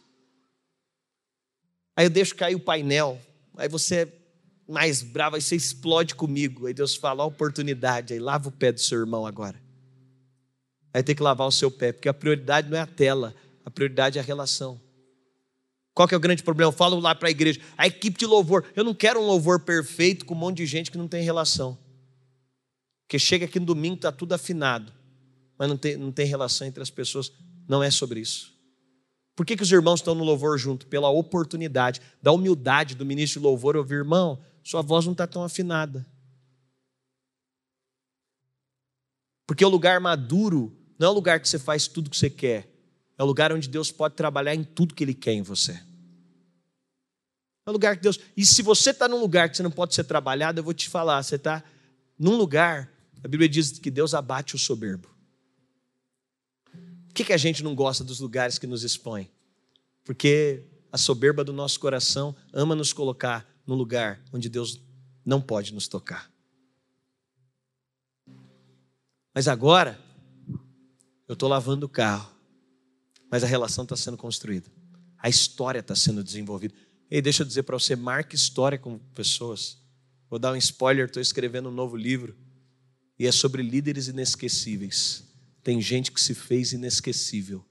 Aí eu deixo cair o painel, aí você mais bravo, aí você explode comigo. Aí Deus fala: a oportunidade, aí lava o pé do seu irmão agora. vai ter que lavar o seu pé, porque a prioridade não é a tela, a prioridade é a relação. Qual que é o grande problema? Eu falo lá para a igreja, a equipe de louvor. Eu não quero um louvor perfeito com um monte de gente que não tem relação. Porque chega aqui no domingo, está tudo afinado, mas não tem, não tem relação entre as pessoas. Não é sobre isso. Por que, que os irmãos estão no louvor junto? Pela oportunidade, da humildade do ministro de louvor ouvir, irmão, sua voz não está tão afinada. Porque o lugar maduro não é o lugar que você faz tudo que você quer. É o lugar onde Deus pode trabalhar em tudo que Ele quer em você. É o lugar que Deus. E se você está num lugar que você não pode ser trabalhado, eu vou te falar, você está num lugar, a Bíblia diz que Deus abate o soberbo. Por que, que a gente não gosta dos lugares que nos expõem? Porque a soberba do nosso coração ama nos colocar num lugar onde Deus não pode nos tocar. Mas agora, eu estou lavando o carro mas a relação está sendo construída. A história está sendo desenvolvida. E deixa eu dizer para você, marque história com pessoas. Vou dar um spoiler, estou escrevendo um novo livro. E é sobre líderes inesquecíveis. Tem gente que se fez inesquecível.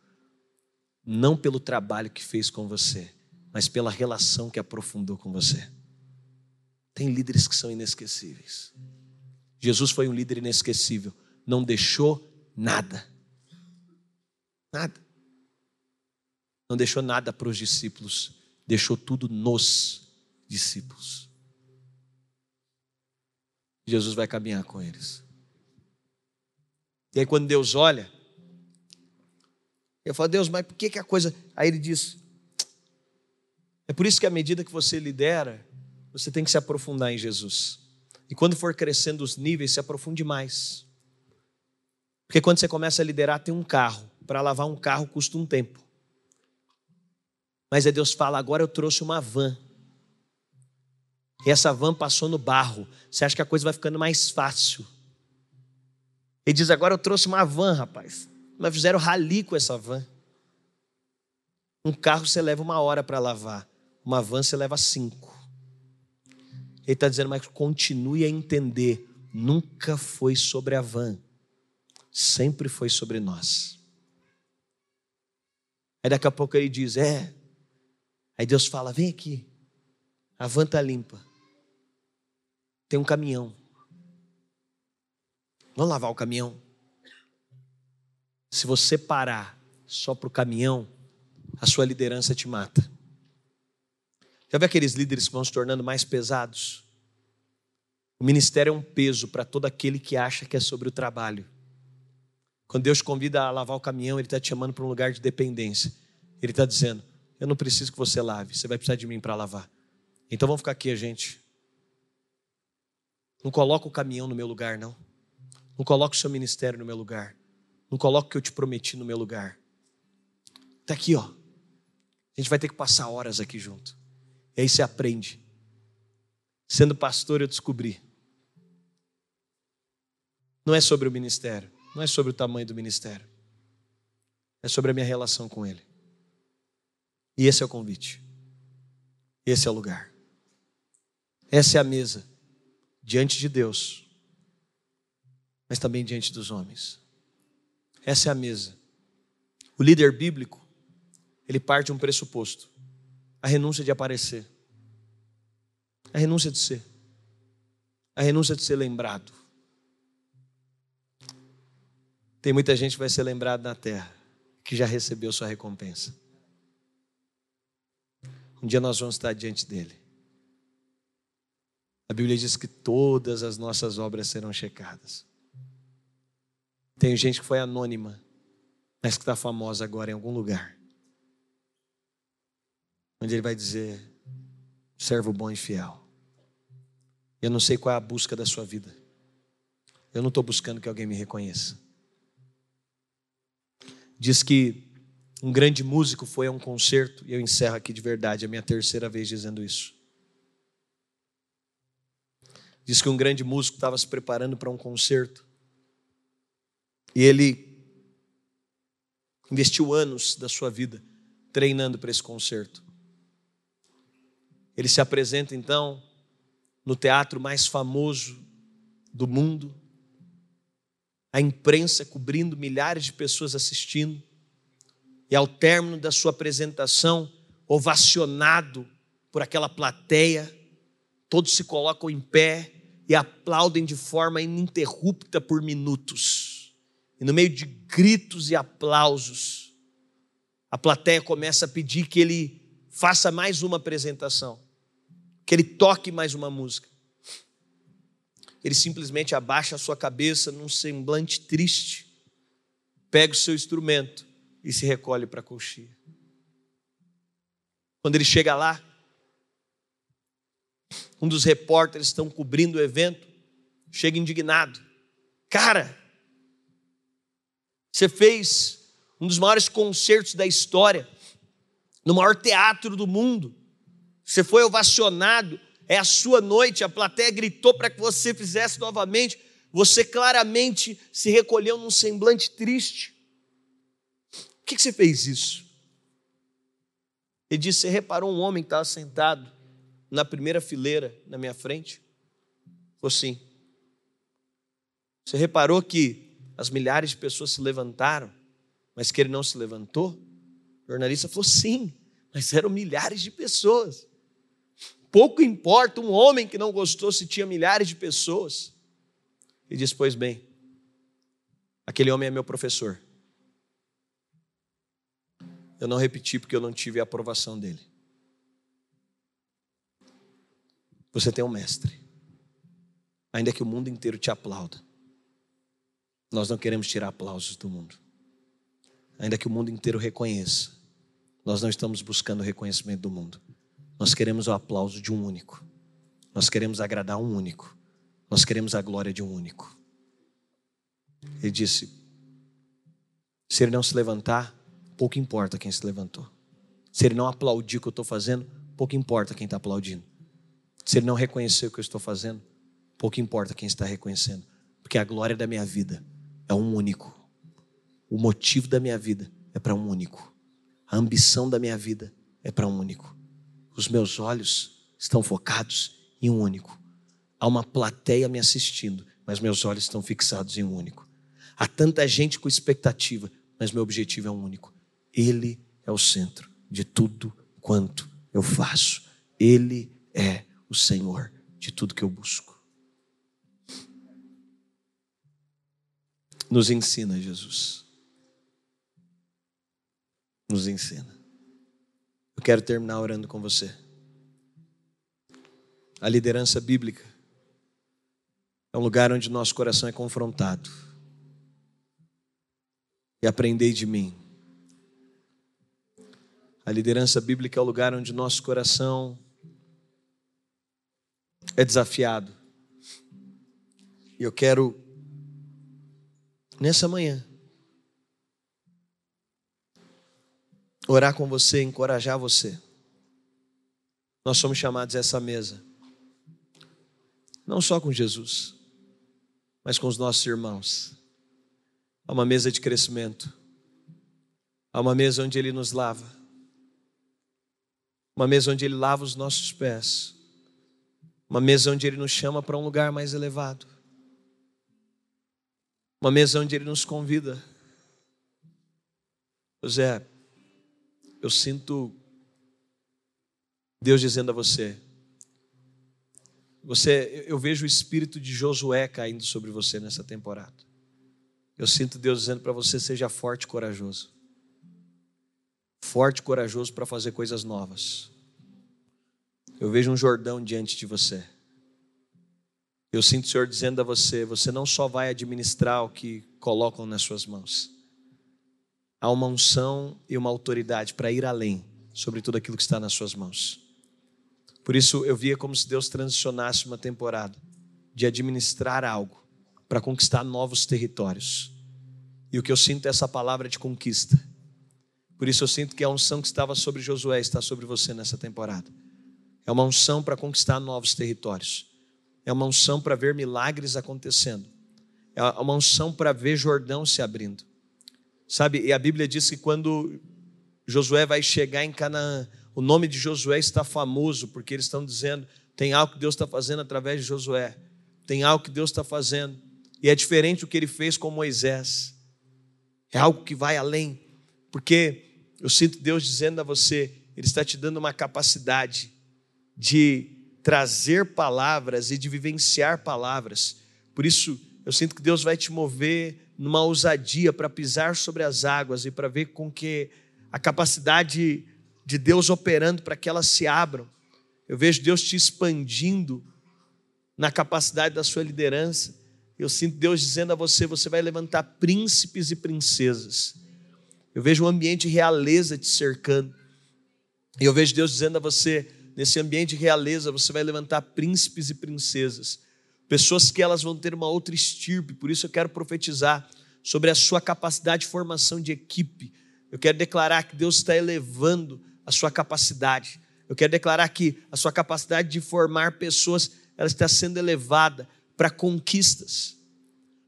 Não pelo trabalho que fez com você, mas pela relação que aprofundou com você. Tem líderes que são inesquecíveis. Jesus foi um líder inesquecível. Não deixou nada. Nada não deixou nada para os discípulos, deixou tudo nos discípulos. Jesus vai caminhar com eles. E aí, quando Deus olha, eu falo, Deus, mas por que, que a coisa. Aí ele diz: é por isso que à medida que você lidera, você tem que se aprofundar em Jesus. E quando for crescendo os níveis, se aprofunde mais. Porque quando você começa a liderar, tem um carro. Para lavar um carro custa um tempo. Mas aí Deus fala: agora eu trouxe uma van. E essa van passou no barro. Você acha que a coisa vai ficando mais fácil? Ele diz: agora eu trouxe uma van, rapaz. Mas fizeram rali com essa van. Um carro você leva uma hora para lavar, uma van você leva cinco. Ele está dizendo, mas continue a entender: nunca foi sobre a van, sempre foi sobre nós. Aí daqui a pouco ele diz: é, Aí Deus fala: vem aqui, a van está limpa. Tem um caminhão. Vamos lavar o caminhão. Se você parar só para o caminhão, a sua liderança te mata. Já vê aqueles líderes que vão se tornando mais pesados? O ministério é um peso para todo aquele que acha que é sobre o trabalho. Quando Deus convida a lavar o caminhão, Ele está te chamando para um lugar de dependência. Ele está dizendo: eu não preciso que você lave, você vai precisar de mim para lavar. Então vamos ficar aqui, gente. Não coloca o caminhão no meu lugar, não. Não coloca o seu ministério no meu lugar. Não coloca o que eu te prometi no meu lugar. Está aqui, ó. A gente vai ter que passar horas aqui junto. E aí você aprende. Sendo pastor, eu descobri. Não é sobre o ministério. Não é sobre o tamanho do ministério. É sobre a minha relação com Ele. E esse é o convite. Esse é o lugar. Essa é a mesa diante de Deus, mas também diante dos homens. Essa é a mesa. O líder bíblico, ele parte de um pressuposto: a renúncia de aparecer, a renúncia de ser, a renúncia de ser lembrado. Tem muita gente que vai ser lembrado na terra que já recebeu sua recompensa. Um dia nós vamos estar diante dele. A Bíblia diz que todas as nossas obras serão checadas. Tem gente que foi anônima, mas que está famosa agora em algum lugar. Onde ele vai dizer: servo bom e fiel. Eu não sei qual é a busca da sua vida. Eu não estou buscando que alguém me reconheça. Diz que um grande músico foi a um concerto, e eu encerro aqui de verdade, é a minha terceira vez dizendo isso. Diz que um grande músico estava se preparando para um concerto, e ele investiu anos da sua vida treinando para esse concerto. Ele se apresenta então no teatro mais famoso do mundo. a imprensa cobrindo, milhares de pessoas assistindo. E ao término da sua apresentação, ovacionado por aquela plateia, todos se colocam em pé e aplaudem de forma ininterrupta por minutos. E no meio de gritos e aplausos, a plateia começa a pedir que ele faça mais uma apresentação, que ele toque mais uma música. Ele simplesmente abaixa a sua cabeça num semblante triste, pega o seu instrumento e se recolhe para a colchia. Quando ele chega lá, um dos repórteres estão cobrindo o evento, chega indignado. Cara, você fez um dos maiores concertos da história no maior teatro do mundo. Você foi ovacionado, é a sua noite, a plateia gritou para que você fizesse novamente. Você claramente se recolheu num semblante triste. Por que você fez isso? Ele disse: Você reparou um homem que estava sentado na primeira fileira na minha frente? Falou sim. Você reparou que as milhares de pessoas se levantaram, mas que ele não se levantou? O jornalista falou: sim, mas eram milhares de pessoas. Pouco importa um homem que não gostou se tinha milhares de pessoas. E disse: Pois bem, aquele homem é meu professor. Eu não repeti porque eu não tive a aprovação dele. Você tem um mestre, ainda que o mundo inteiro te aplauda. Nós não queremos tirar aplausos do mundo, ainda que o mundo inteiro reconheça nós não estamos buscando o reconhecimento do mundo. Nós queremos o aplauso de um único. Nós queremos agradar um único. Nós queremos a glória de um único. Ele disse: se ele não se levantar, pouco importa quem se levantou. Se ele não aplaudir o que eu estou fazendo, pouco importa quem está aplaudindo. Se ele não reconhecer o que eu estou fazendo, pouco importa quem está reconhecendo. Porque a glória da minha vida é um único. O motivo da minha vida é para um único. A ambição da minha vida é para um único. Os meus olhos estão focados em um único. Há uma plateia me assistindo, mas meus olhos estão fixados em um único. Há tanta gente com expectativa, mas meu objetivo é um único. Ele é o centro de tudo quanto eu faço. Ele é o Senhor de tudo que eu busco. Nos ensina, Jesus nos ensina. Quero terminar orando com você. A liderança bíblica é um lugar onde nosso coração é confrontado. E aprendei de mim. A liderança bíblica é o lugar onde nosso coração é desafiado. E eu quero, nessa manhã, orar com você, encorajar você. Nós somos chamados a essa mesa, não só com Jesus, mas com os nossos irmãos. Há uma mesa de crescimento, há uma mesa onde Ele nos lava, uma mesa onde Ele lava os nossos pés, uma mesa onde Ele nos chama para um lugar mais elevado, uma mesa onde Ele nos convida. José, eu sinto Deus dizendo a você, você, eu vejo o espírito de Josué caindo sobre você nessa temporada. Eu sinto Deus dizendo para você: seja forte e corajoso. Forte e corajoso para fazer coisas novas. Eu vejo um Jordão diante de você. Eu sinto o Senhor dizendo a você: você não só vai administrar o que colocam nas suas mãos, há uma unção e uma autoridade para ir além sobre tudo aquilo que está nas suas mãos. Por isso eu via como se Deus transicionasse uma temporada de administrar algo para conquistar novos territórios. E o que eu sinto é essa palavra de conquista. Por isso eu sinto que a unção que estava sobre Josué está sobre você nessa temporada. É uma unção para conquistar novos territórios. É uma unção para ver milagres acontecendo. É uma unção para ver Jordão se abrindo. Sabe, e a Bíblia diz que quando Josué vai chegar em Canaã, o nome de Josué está famoso, porque eles estão dizendo: tem algo que Deus está fazendo através de Josué, tem algo que Deus está fazendo. E é diferente do que ele fez com Moisés. É algo que vai além, porque eu sinto Deus dizendo a você, Ele está te dando uma capacidade de trazer palavras e de vivenciar palavras. Por isso, eu sinto que Deus vai te mover numa ousadia para pisar sobre as águas e para ver com que a capacidade de Deus operando para que elas se abram. Eu vejo Deus te expandindo na capacidade da sua liderança. Eu sinto Deus dizendo a você: você vai levantar príncipes e princesas. Eu vejo um ambiente de realeza te cercando. E eu vejo Deus dizendo a você: nesse ambiente de realeza, você vai levantar príncipes e princesas. Pessoas que elas vão ter uma outra estirpe. Por isso eu quero profetizar sobre a sua capacidade de formação de equipe. Eu quero declarar que Deus está elevando a sua capacidade. Eu quero declarar que a sua capacidade de formar pessoas, ela está sendo elevada para conquistas.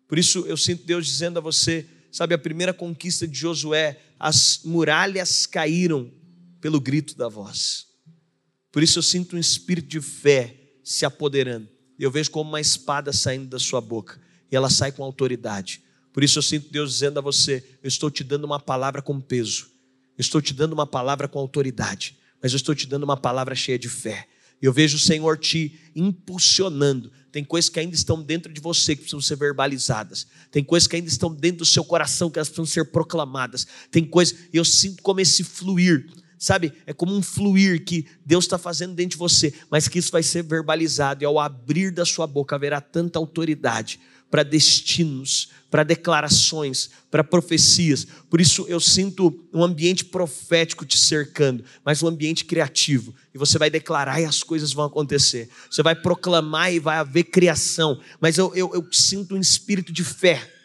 Por isso eu sinto Deus dizendo a você, sabe, a primeira conquista de Josué, as muralhas caíram pelo grito da voz. Por isso eu sinto um espírito de fé se apoderando. Eu vejo como uma espada saindo da sua boca, e ela sai com autoridade. Por isso eu sinto Deus dizendo a você: eu estou te dando uma palavra com peso. Eu estou te dando uma palavra com autoridade, mas eu estou te dando uma palavra cheia de fé. Eu vejo o Senhor te impulsionando. Tem coisas que ainda estão dentro de você que precisam ser verbalizadas. Tem coisas que ainda estão dentro do seu coração que elas precisam ser proclamadas. Tem coisas, eu sinto como esse fluir, sabe? É como um fluir que Deus está fazendo dentro de você, mas que isso vai ser verbalizado. E ao abrir da sua boca haverá tanta autoridade para destinos, para declarações, para profecias. Por isso eu sinto um ambiente profético te cercando, mas um ambiente criativo. E você vai declarar e as coisas vão acontecer. Você vai proclamar e vai haver criação. Mas eu, eu, eu sinto um espírito de fé.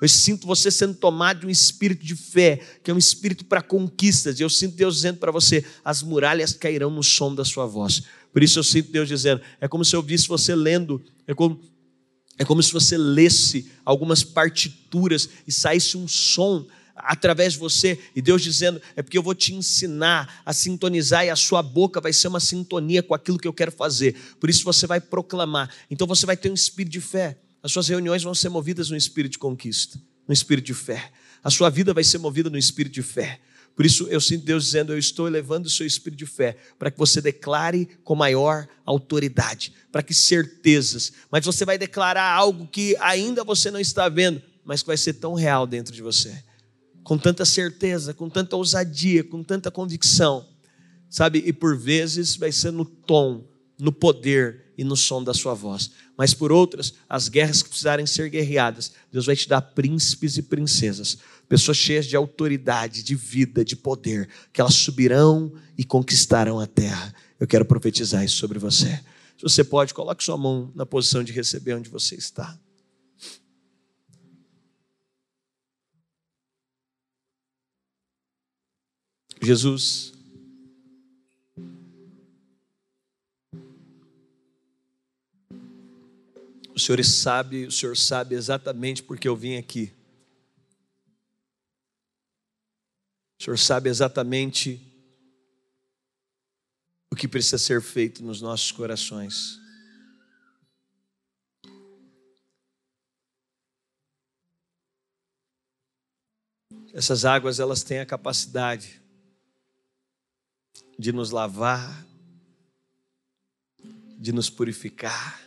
Eu sinto você sendo tomado de um espírito de fé, que é um espírito para conquistas. E eu sinto Deus dizendo para você: as muralhas cairão no som da sua voz. Por isso eu sinto Deus dizendo: é como se eu visse você lendo, é como é como se você lesse algumas partituras e saísse um som através de você, e Deus dizendo: é porque eu vou te ensinar a sintonizar, e a sua boca vai ser uma sintonia com aquilo que eu quero fazer. Por isso você vai proclamar. Então você vai ter um espírito de fé. As suas reuniões vão ser movidas no espírito de conquista, no espírito de fé. A sua vida vai ser movida no espírito de fé. Por isso eu sinto Deus dizendo: Eu estou elevando o seu espírito de fé, para que você declare com maior autoridade, para que certezas, mas você vai declarar algo que ainda você não está vendo, mas que vai ser tão real dentro de você, com tanta certeza, com tanta ousadia, com tanta convicção, sabe? E por vezes vai ser no tom, no poder e no som da sua voz. Mas por outras, as guerras que precisarem ser guerreadas, Deus vai te dar príncipes e princesas pessoas cheias de autoridade, de vida, de poder, que elas subirão e conquistarão a terra. Eu quero profetizar isso sobre você. Se você pode, coloque sua mão na posição de receber onde você está. Jesus, o Senhor sabe, o Senhor sabe exatamente porque eu vim aqui. O Senhor sabe exatamente o que precisa ser feito nos nossos corações. Essas águas, elas têm a capacidade de nos lavar, de nos purificar.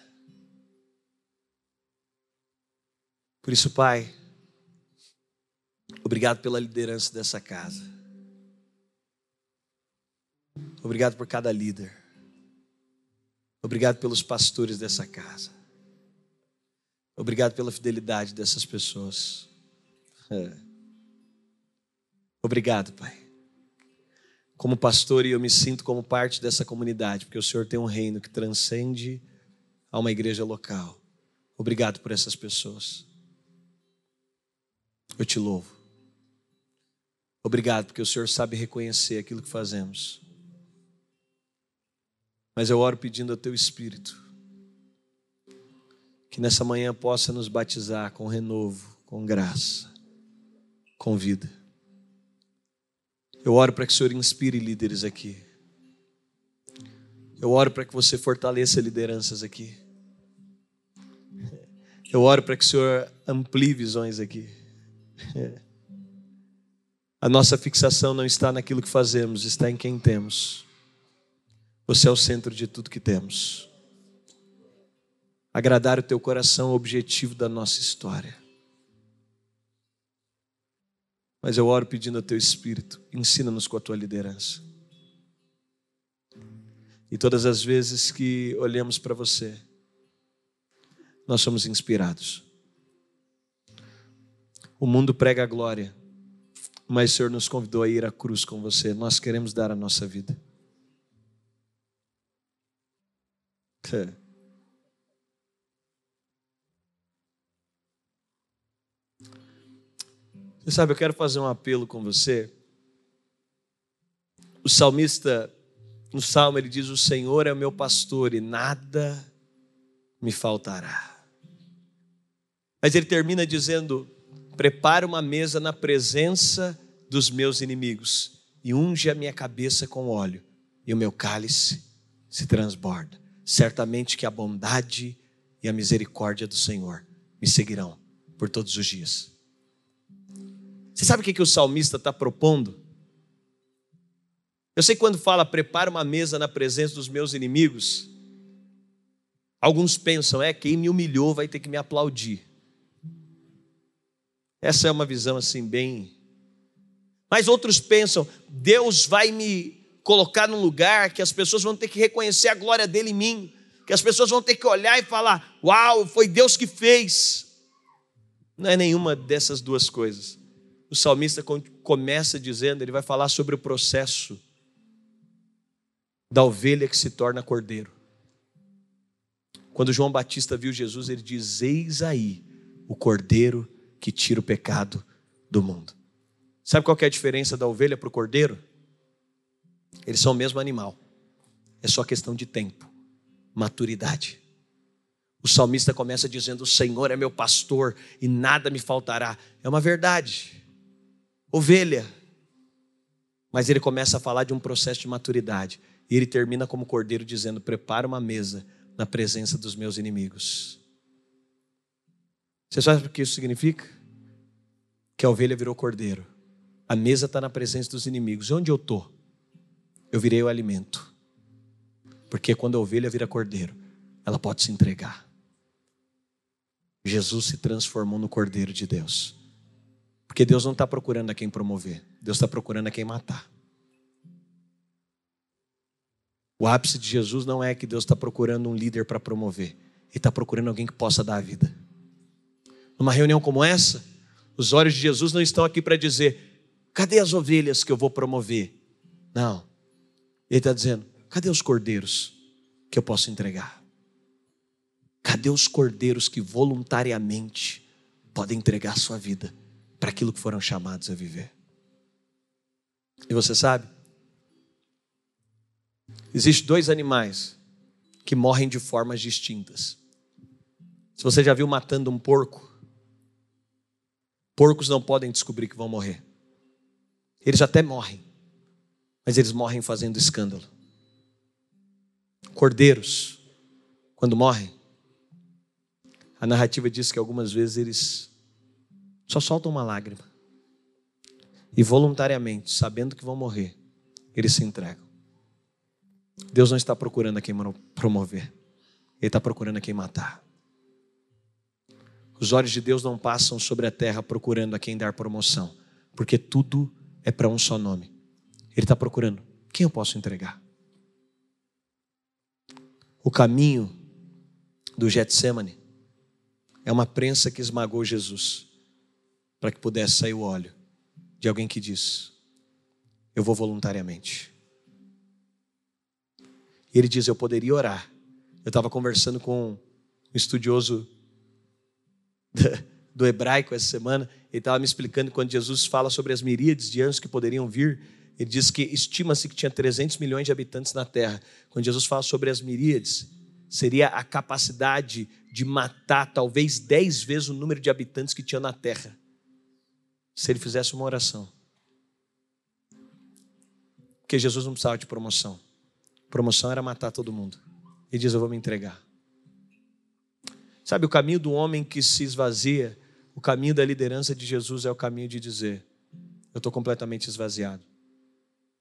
Por isso, Pai, Obrigado pela liderança dessa casa. Obrigado por cada líder. Obrigado pelos pastores dessa casa. Obrigado pela fidelidade dessas pessoas. É. Obrigado, Pai. Como pastor, eu me sinto como parte dessa comunidade, porque o Senhor tem um reino que transcende a uma igreja local. Obrigado por essas pessoas. Eu te louvo. Obrigado, porque o Senhor sabe reconhecer aquilo que fazemos. Mas eu oro pedindo ao Teu Espírito que nessa manhã possa nos batizar com renovo, com graça, com vida. Eu oro para que o Senhor inspire líderes aqui. Eu oro para que você fortaleça lideranças aqui. Eu oro para que o Senhor amplie visões aqui. A nossa fixação não está naquilo que fazemos, está em quem temos. Você é o centro de tudo que temos. Agradar o teu coração é o objetivo da nossa história. Mas eu oro pedindo ao teu Espírito, ensina-nos com a tua liderança. E todas as vezes que olhamos para você, nós somos inspirados. O mundo prega a glória, mas o Senhor nos convidou a ir à cruz com você. Nós queremos dar a nossa vida. Você sabe, eu quero fazer um apelo com você. O salmista, no salmo, ele diz: O Senhor é o meu pastor e nada me faltará. Mas ele termina dizendo: Prepara uma mesa na presença dos meus inimigos e unge a minha cabeça com óleo, e o meu cálice se transborda. Certamente que a bondade e a misericórdia do Senhor me seguirão por todos os dias. Você sabe o que, que o salmista está propondo? Eu sei que quando fala prepara uma mesa na presença dos meus inimigos, alguns pensam, é, quem me humilhou vai ter que me aplaudir. Essa é uma visão assim bem. Mas outros pensam, Deus vai me colocar num lugar que as pessoas vão ter que reconhecer a glória dele em mim, que as pessoas vão ter que olhar e falar: "Uau, foi Deus que fez". Não é nenhuma dessas duas coisas. O salmista começa dizendo, ele vai falar sobre o processo da ovelha que se torna cordeiro. Quando João Batista viu Jesus, ele diz: Eis aí o cordeiro que tira o pecado do mundo. Sabe qual é a diferença da ovelha para o cordeiro? Eles são o mesmo animal. É só questão de tempo, maturidade. O salmista começa dizendo: O Senhor é meu pastor e nada me faltará. É uma verdade. Ovelha. Mas ele começa a falar de um processo de maturidade. E ele termina como cordeiro dizendo: Prepara uma mesa na presença dos meus inimigos. Você sabe o que isso significa? Que a ovelha virou cordeiro. A mesa está na presença dos inimigos. E onde eu estou? Eu virei o alimento. Porque quando a ovelha vira cordeiro, ela pode se entregar. Jesus se transformou no cordeiro de Deus. Porque Deus não está procurando a quem promover, Deus está procurando a quem matar. O ápice de Jesus não é que Deus está procurando um líder para promover, Ele está procurando alguém que possa dar a vida. Numa reunião como essa, os olhos de Jesus não estão aqui para dizer: cadê as ovelhas que eu vou promover? Não. Ele está dizendo: cadê os cordeiros que eu posso entregar? Cadê os cordeiros que voluntariamente podem entregar sua vida para aquilo que foram chamados a viver? E você sabe? Existem dois animais que morrem de formas distintas. Se você já viu matando um porco, Porcos não podem descobrir que vão morrer. Eles até morrem, mas eles morrem fazendo escândalo. Cordeiros, quando morrem, a narrativa diz que algumas vezes eles só soltam uma lágrima. E voluntariamente, sabendo que vão morrer, eles se entregam. Deus não está procurando a quem promover, Ele está procurando a quem matar. Os olhos de Deus não passam sobre a terra procurando a quem dar promoção, porque tudo é para um só nome. Ele está procurando quem eu posso entregar. O caminho do Getsemane é uma prensa que esmagou Jesus para que pudesse sair o óleo de alguém que diz: Eu vou voluntariamente. E ele diz: Eu poderia orar. Eu estava conversando com um estudioso do hebraico essa semana, ele estava me explicando quando Jesus fala sobre as miríades de anjos que poderiam vir, ele diz que estima-se que tinha 300 milhões de habitantes na terra. Quando Jesus fala sobre as miríades, seria a capacidade de matar talvez 10 vezes o número de habitantes que tinha na terra, se ele fizesse uma oração. Porque Jesus não precisava de promoção. Promoção era matar todo mundo. Ele diz: Eu vou me entregar. Sabe, o caminho do homem que se esvazia, o caminho da liderança de Jesus é o caminho de dizer: Eu estou completamente esvaziado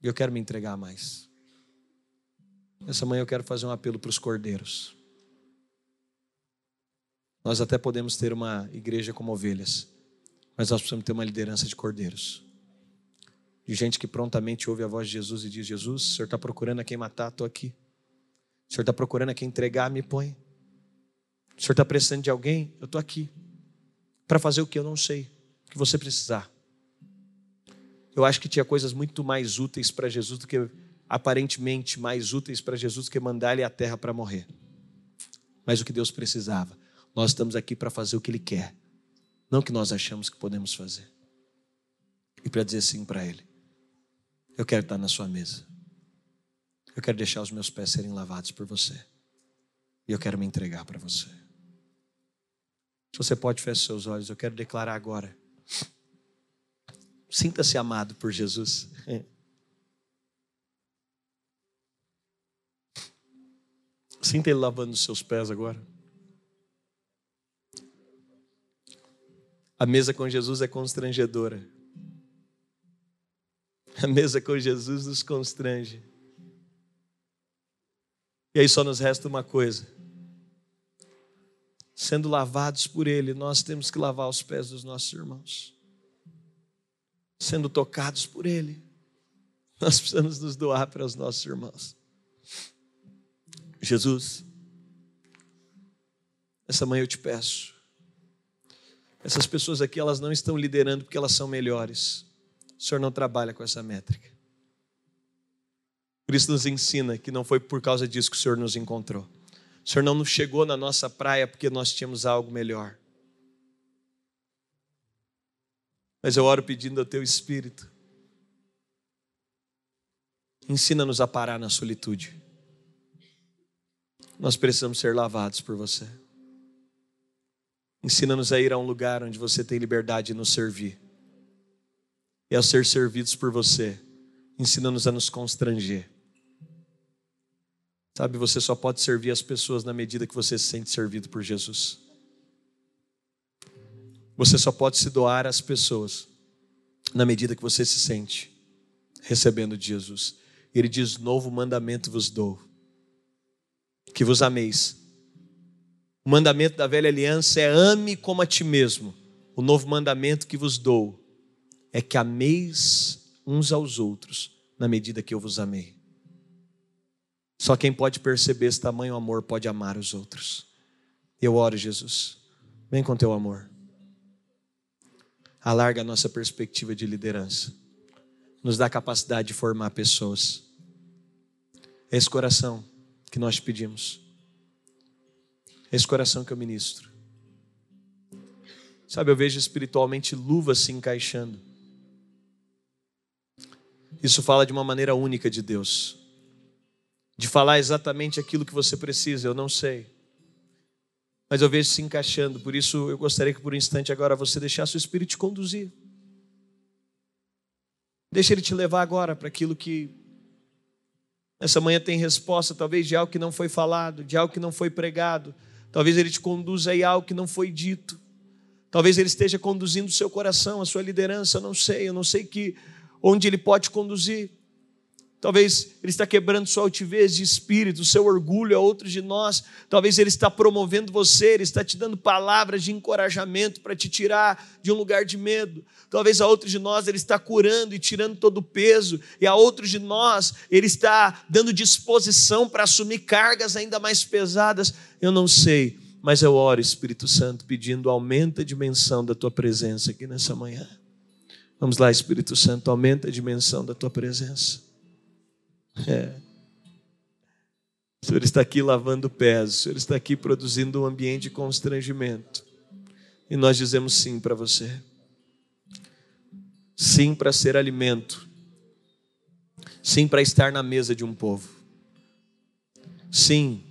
e eu quero me entregar mais. Essa manhã eu quero fazer um apelo para os cordeiros. Nós até podemos ter uma igreja como ovelhas, mas nós precisamos ter uma liderança de cordeiros. De gente que prontamente ouve a voz de Jesus e diz: Jesus, o senhor está procurando a quem matar, estou aqui. O senhor está procurando a quem entregar, me põe. O senhor está precisando de alguém, eu estou aqui. Para fazer o que eu não sei, o que você precisar. Eu acho que tinha coisas muito mais úteis para Jesus do que, aparentemente, mais úteis para Jesus do que mandar ele à terra para morrer. Mas o que Deus precisava nós estamos aqui para fazer o que Ele quer, não o que nós achamos que podemos fazer. E para dizer sim para Ele. Eu quero estar na sua mesa. Eu quero deixar os meus pés serem lavados por você. E eu quero me entregar para você. Se você pode fechar seus olhos, eu quero declarar agora. Sinta-se amado por Jesus. Sinta Ele lavando os seus pés agora. A mesa com Jesus é constrangedora. A mesa com Jesus nos constrange. E aí só nos resta uma coisa. Sendo lavados por Ele, nós temos que lavar os pés dos nossos irmãos. Sendo tocados por Ele, nós precisamos nos doar para os nossos irmãos. Jesus, essa manhã eu te peço, essas pessoas aqui, elas não estão liderando porque elas são melhores. O Senhor não trabalha com essa métrica. Cristo nos ensina que não foi por causa disso que o Senhor nos encontrou. O Senhor não nos chegou na nossa praia porque nós tínhamos algo melhor. Mas eu oro pedindo ao Teu Espírito. Ensina-nos a parar na solitude. Nós precisamos ser lavados por você. Ensina-nos a ir a um lugar onde você tem liberdade de nos servir. E ao ser servidos por você, ensina-nos a nos constranger. Sabe, você só pode servir as pessoas na medida que você se sente servido por Jesus. Você só pode se doar às pessoas na medida que você se sente recebendo de Jesus. Ele diz: Novo mandamento vos dou, que vos ameis o mandamento da velha aliança é ame como a ti mesmo. O novo mandamento que vos dou é que ameis uns aos outros na medida que eu vos amei. Só quem pode perceber esse tamanho amor pode amar os outros. Eu oro, Jesus, vem com teu amor. Alarga a nossa perspectiva de liderança. Nos dá capacidade de formar pessoas. É esse coração que nós pedimos esse coração que eu ministro. Sabe, eu vejo espiritualmente luvas se encaixando. Isso fala de uma maneira única de Deus. De falar exatamente aquilo que você precisa, eu não sei. Mas eu vejo se encaixando, por isso eu gostaria que por um instante agora você deixasse o Espírito te conduzir. Deixa ele te levar agora para aquilo que essa manhã tem resposta, talvez de algo que não foi falado, de algo que não foi pregado, Talvez ele te conduza a algo que não foi dito. Talvez ele esteja conduzindo o seu coração, a sua liderança, eu não sei, eu não sei que onde ele pode conduzir. Talvez ele está quebrando sua altivez de espírito, seu orgulho a outros de nós. Talvez ele está promovendo você, ele está te dando palavras de encorajamento para te tirar de um lugar de medo. Talvez a outros de nós ele está curando e tirando todo o peso, e a outros de nós ele está dando disposição para assumir cargas ainda mais pesadas. Eu não sei, mas eu oro, Espírito Santo, pedindo aumenta a dimensão da tua presença aqui nessa manhã. Vamos lá, Espírito Santo, aumenta a dimensão da tua presença. É. O Senhor está aqui lavando pés, o Senhor está aqui produzindo um ambiente de constrangimento. E nós dizemos sim para você. Sim para ser alimento. Sim para estar na mesa de um povo. Sim,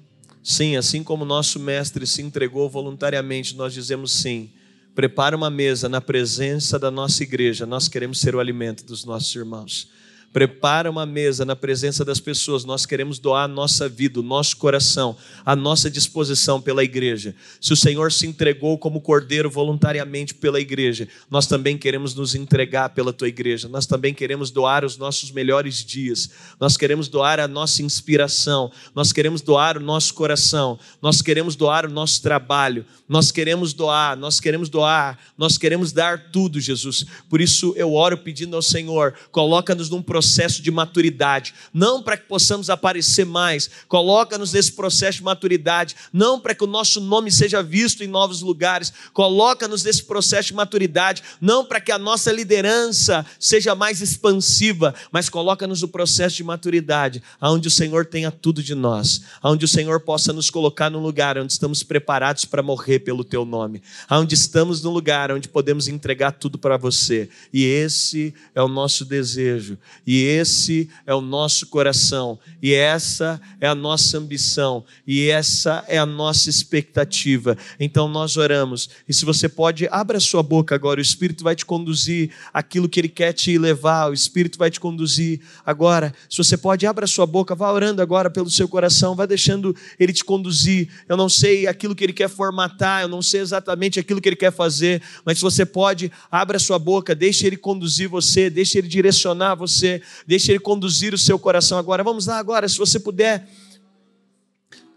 sim, assim como nosso mestre se entregou voluntariamente, nós dizemos sim. Prepara uma mesa na presença da nossa igreja, nós queremos ser o alimento dos nossos irmãos. Prepara uma mesa na presença das pessoas. Nós queremos doar a nossa vida, o nosso coração, a nossa disposição pela igreja. Se o Senhor se entregou como cordeiro voluntariamente pela igreja, nós também queremos nos entregar pela tua igreja. Nós também queremos doar os nossos melhores dias. Nós queremos doar a nossa inspiração. Nós queremos doar o nosso coração. Nós queremos doar o nosso trabalho. Nós queremos doar, nós queremos doar, nós queremos dar tudo, Jesus. Por isso eu oro pedindo ao Senhor, coloca-nos num processo de maturidade, não para que possamos aparecer mais, coloca-nos nesse processo de maturidade, não para que o nosso nome seja visto em novos lugares, coloca-nos nesse processo de maturidade, não para que a nossa liderança seja mais expansiva, mas coloca-nos no processo de maturidade, aonde o Senhor tenha tudo de nós, aonde o Senhor possa nos colocar num lugar onde estamos preparados para morrer pelo teu nome, aonde estamos num lugar onde podemos entregar tudo para você. E esse é o nosso desejo, e esse é o nosso coração, e essa é a nossa ambição, e essa é a nossa expectativa. Então nós oramos. E se você pode, abra sua boca agora, o Espírito vai te conduzir aquilo que ele quer te levar, o Espírito vai te conduzir agora. Se você pode, abra sua boca, vá orando agora pelo seu coração, vá deixando ele te conduzir. Eu não sei aquilo que ele quer formatar, eu não sei exatamente aquilo que ele quer fazer, mas se você pode, abra sua boca, deixe ele conduzir você, deixe ele direcionar você, deixe ele conduzir o seu coração agora. Vamos lá agora, se você puder.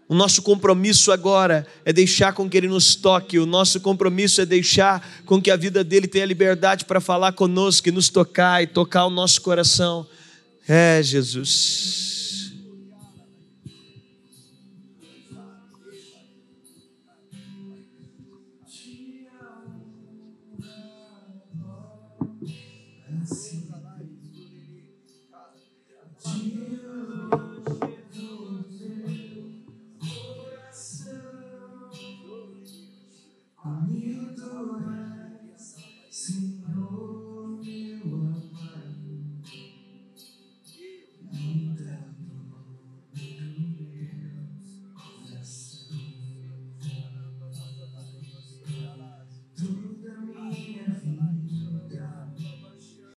O nosso compromisso agora é deixar com que Ele nos toque, o nosso compromisso é deixar com que a vida dele tenha liberdade para falar conosco e nos tocar e tocar o nosso coração. É, Jesus.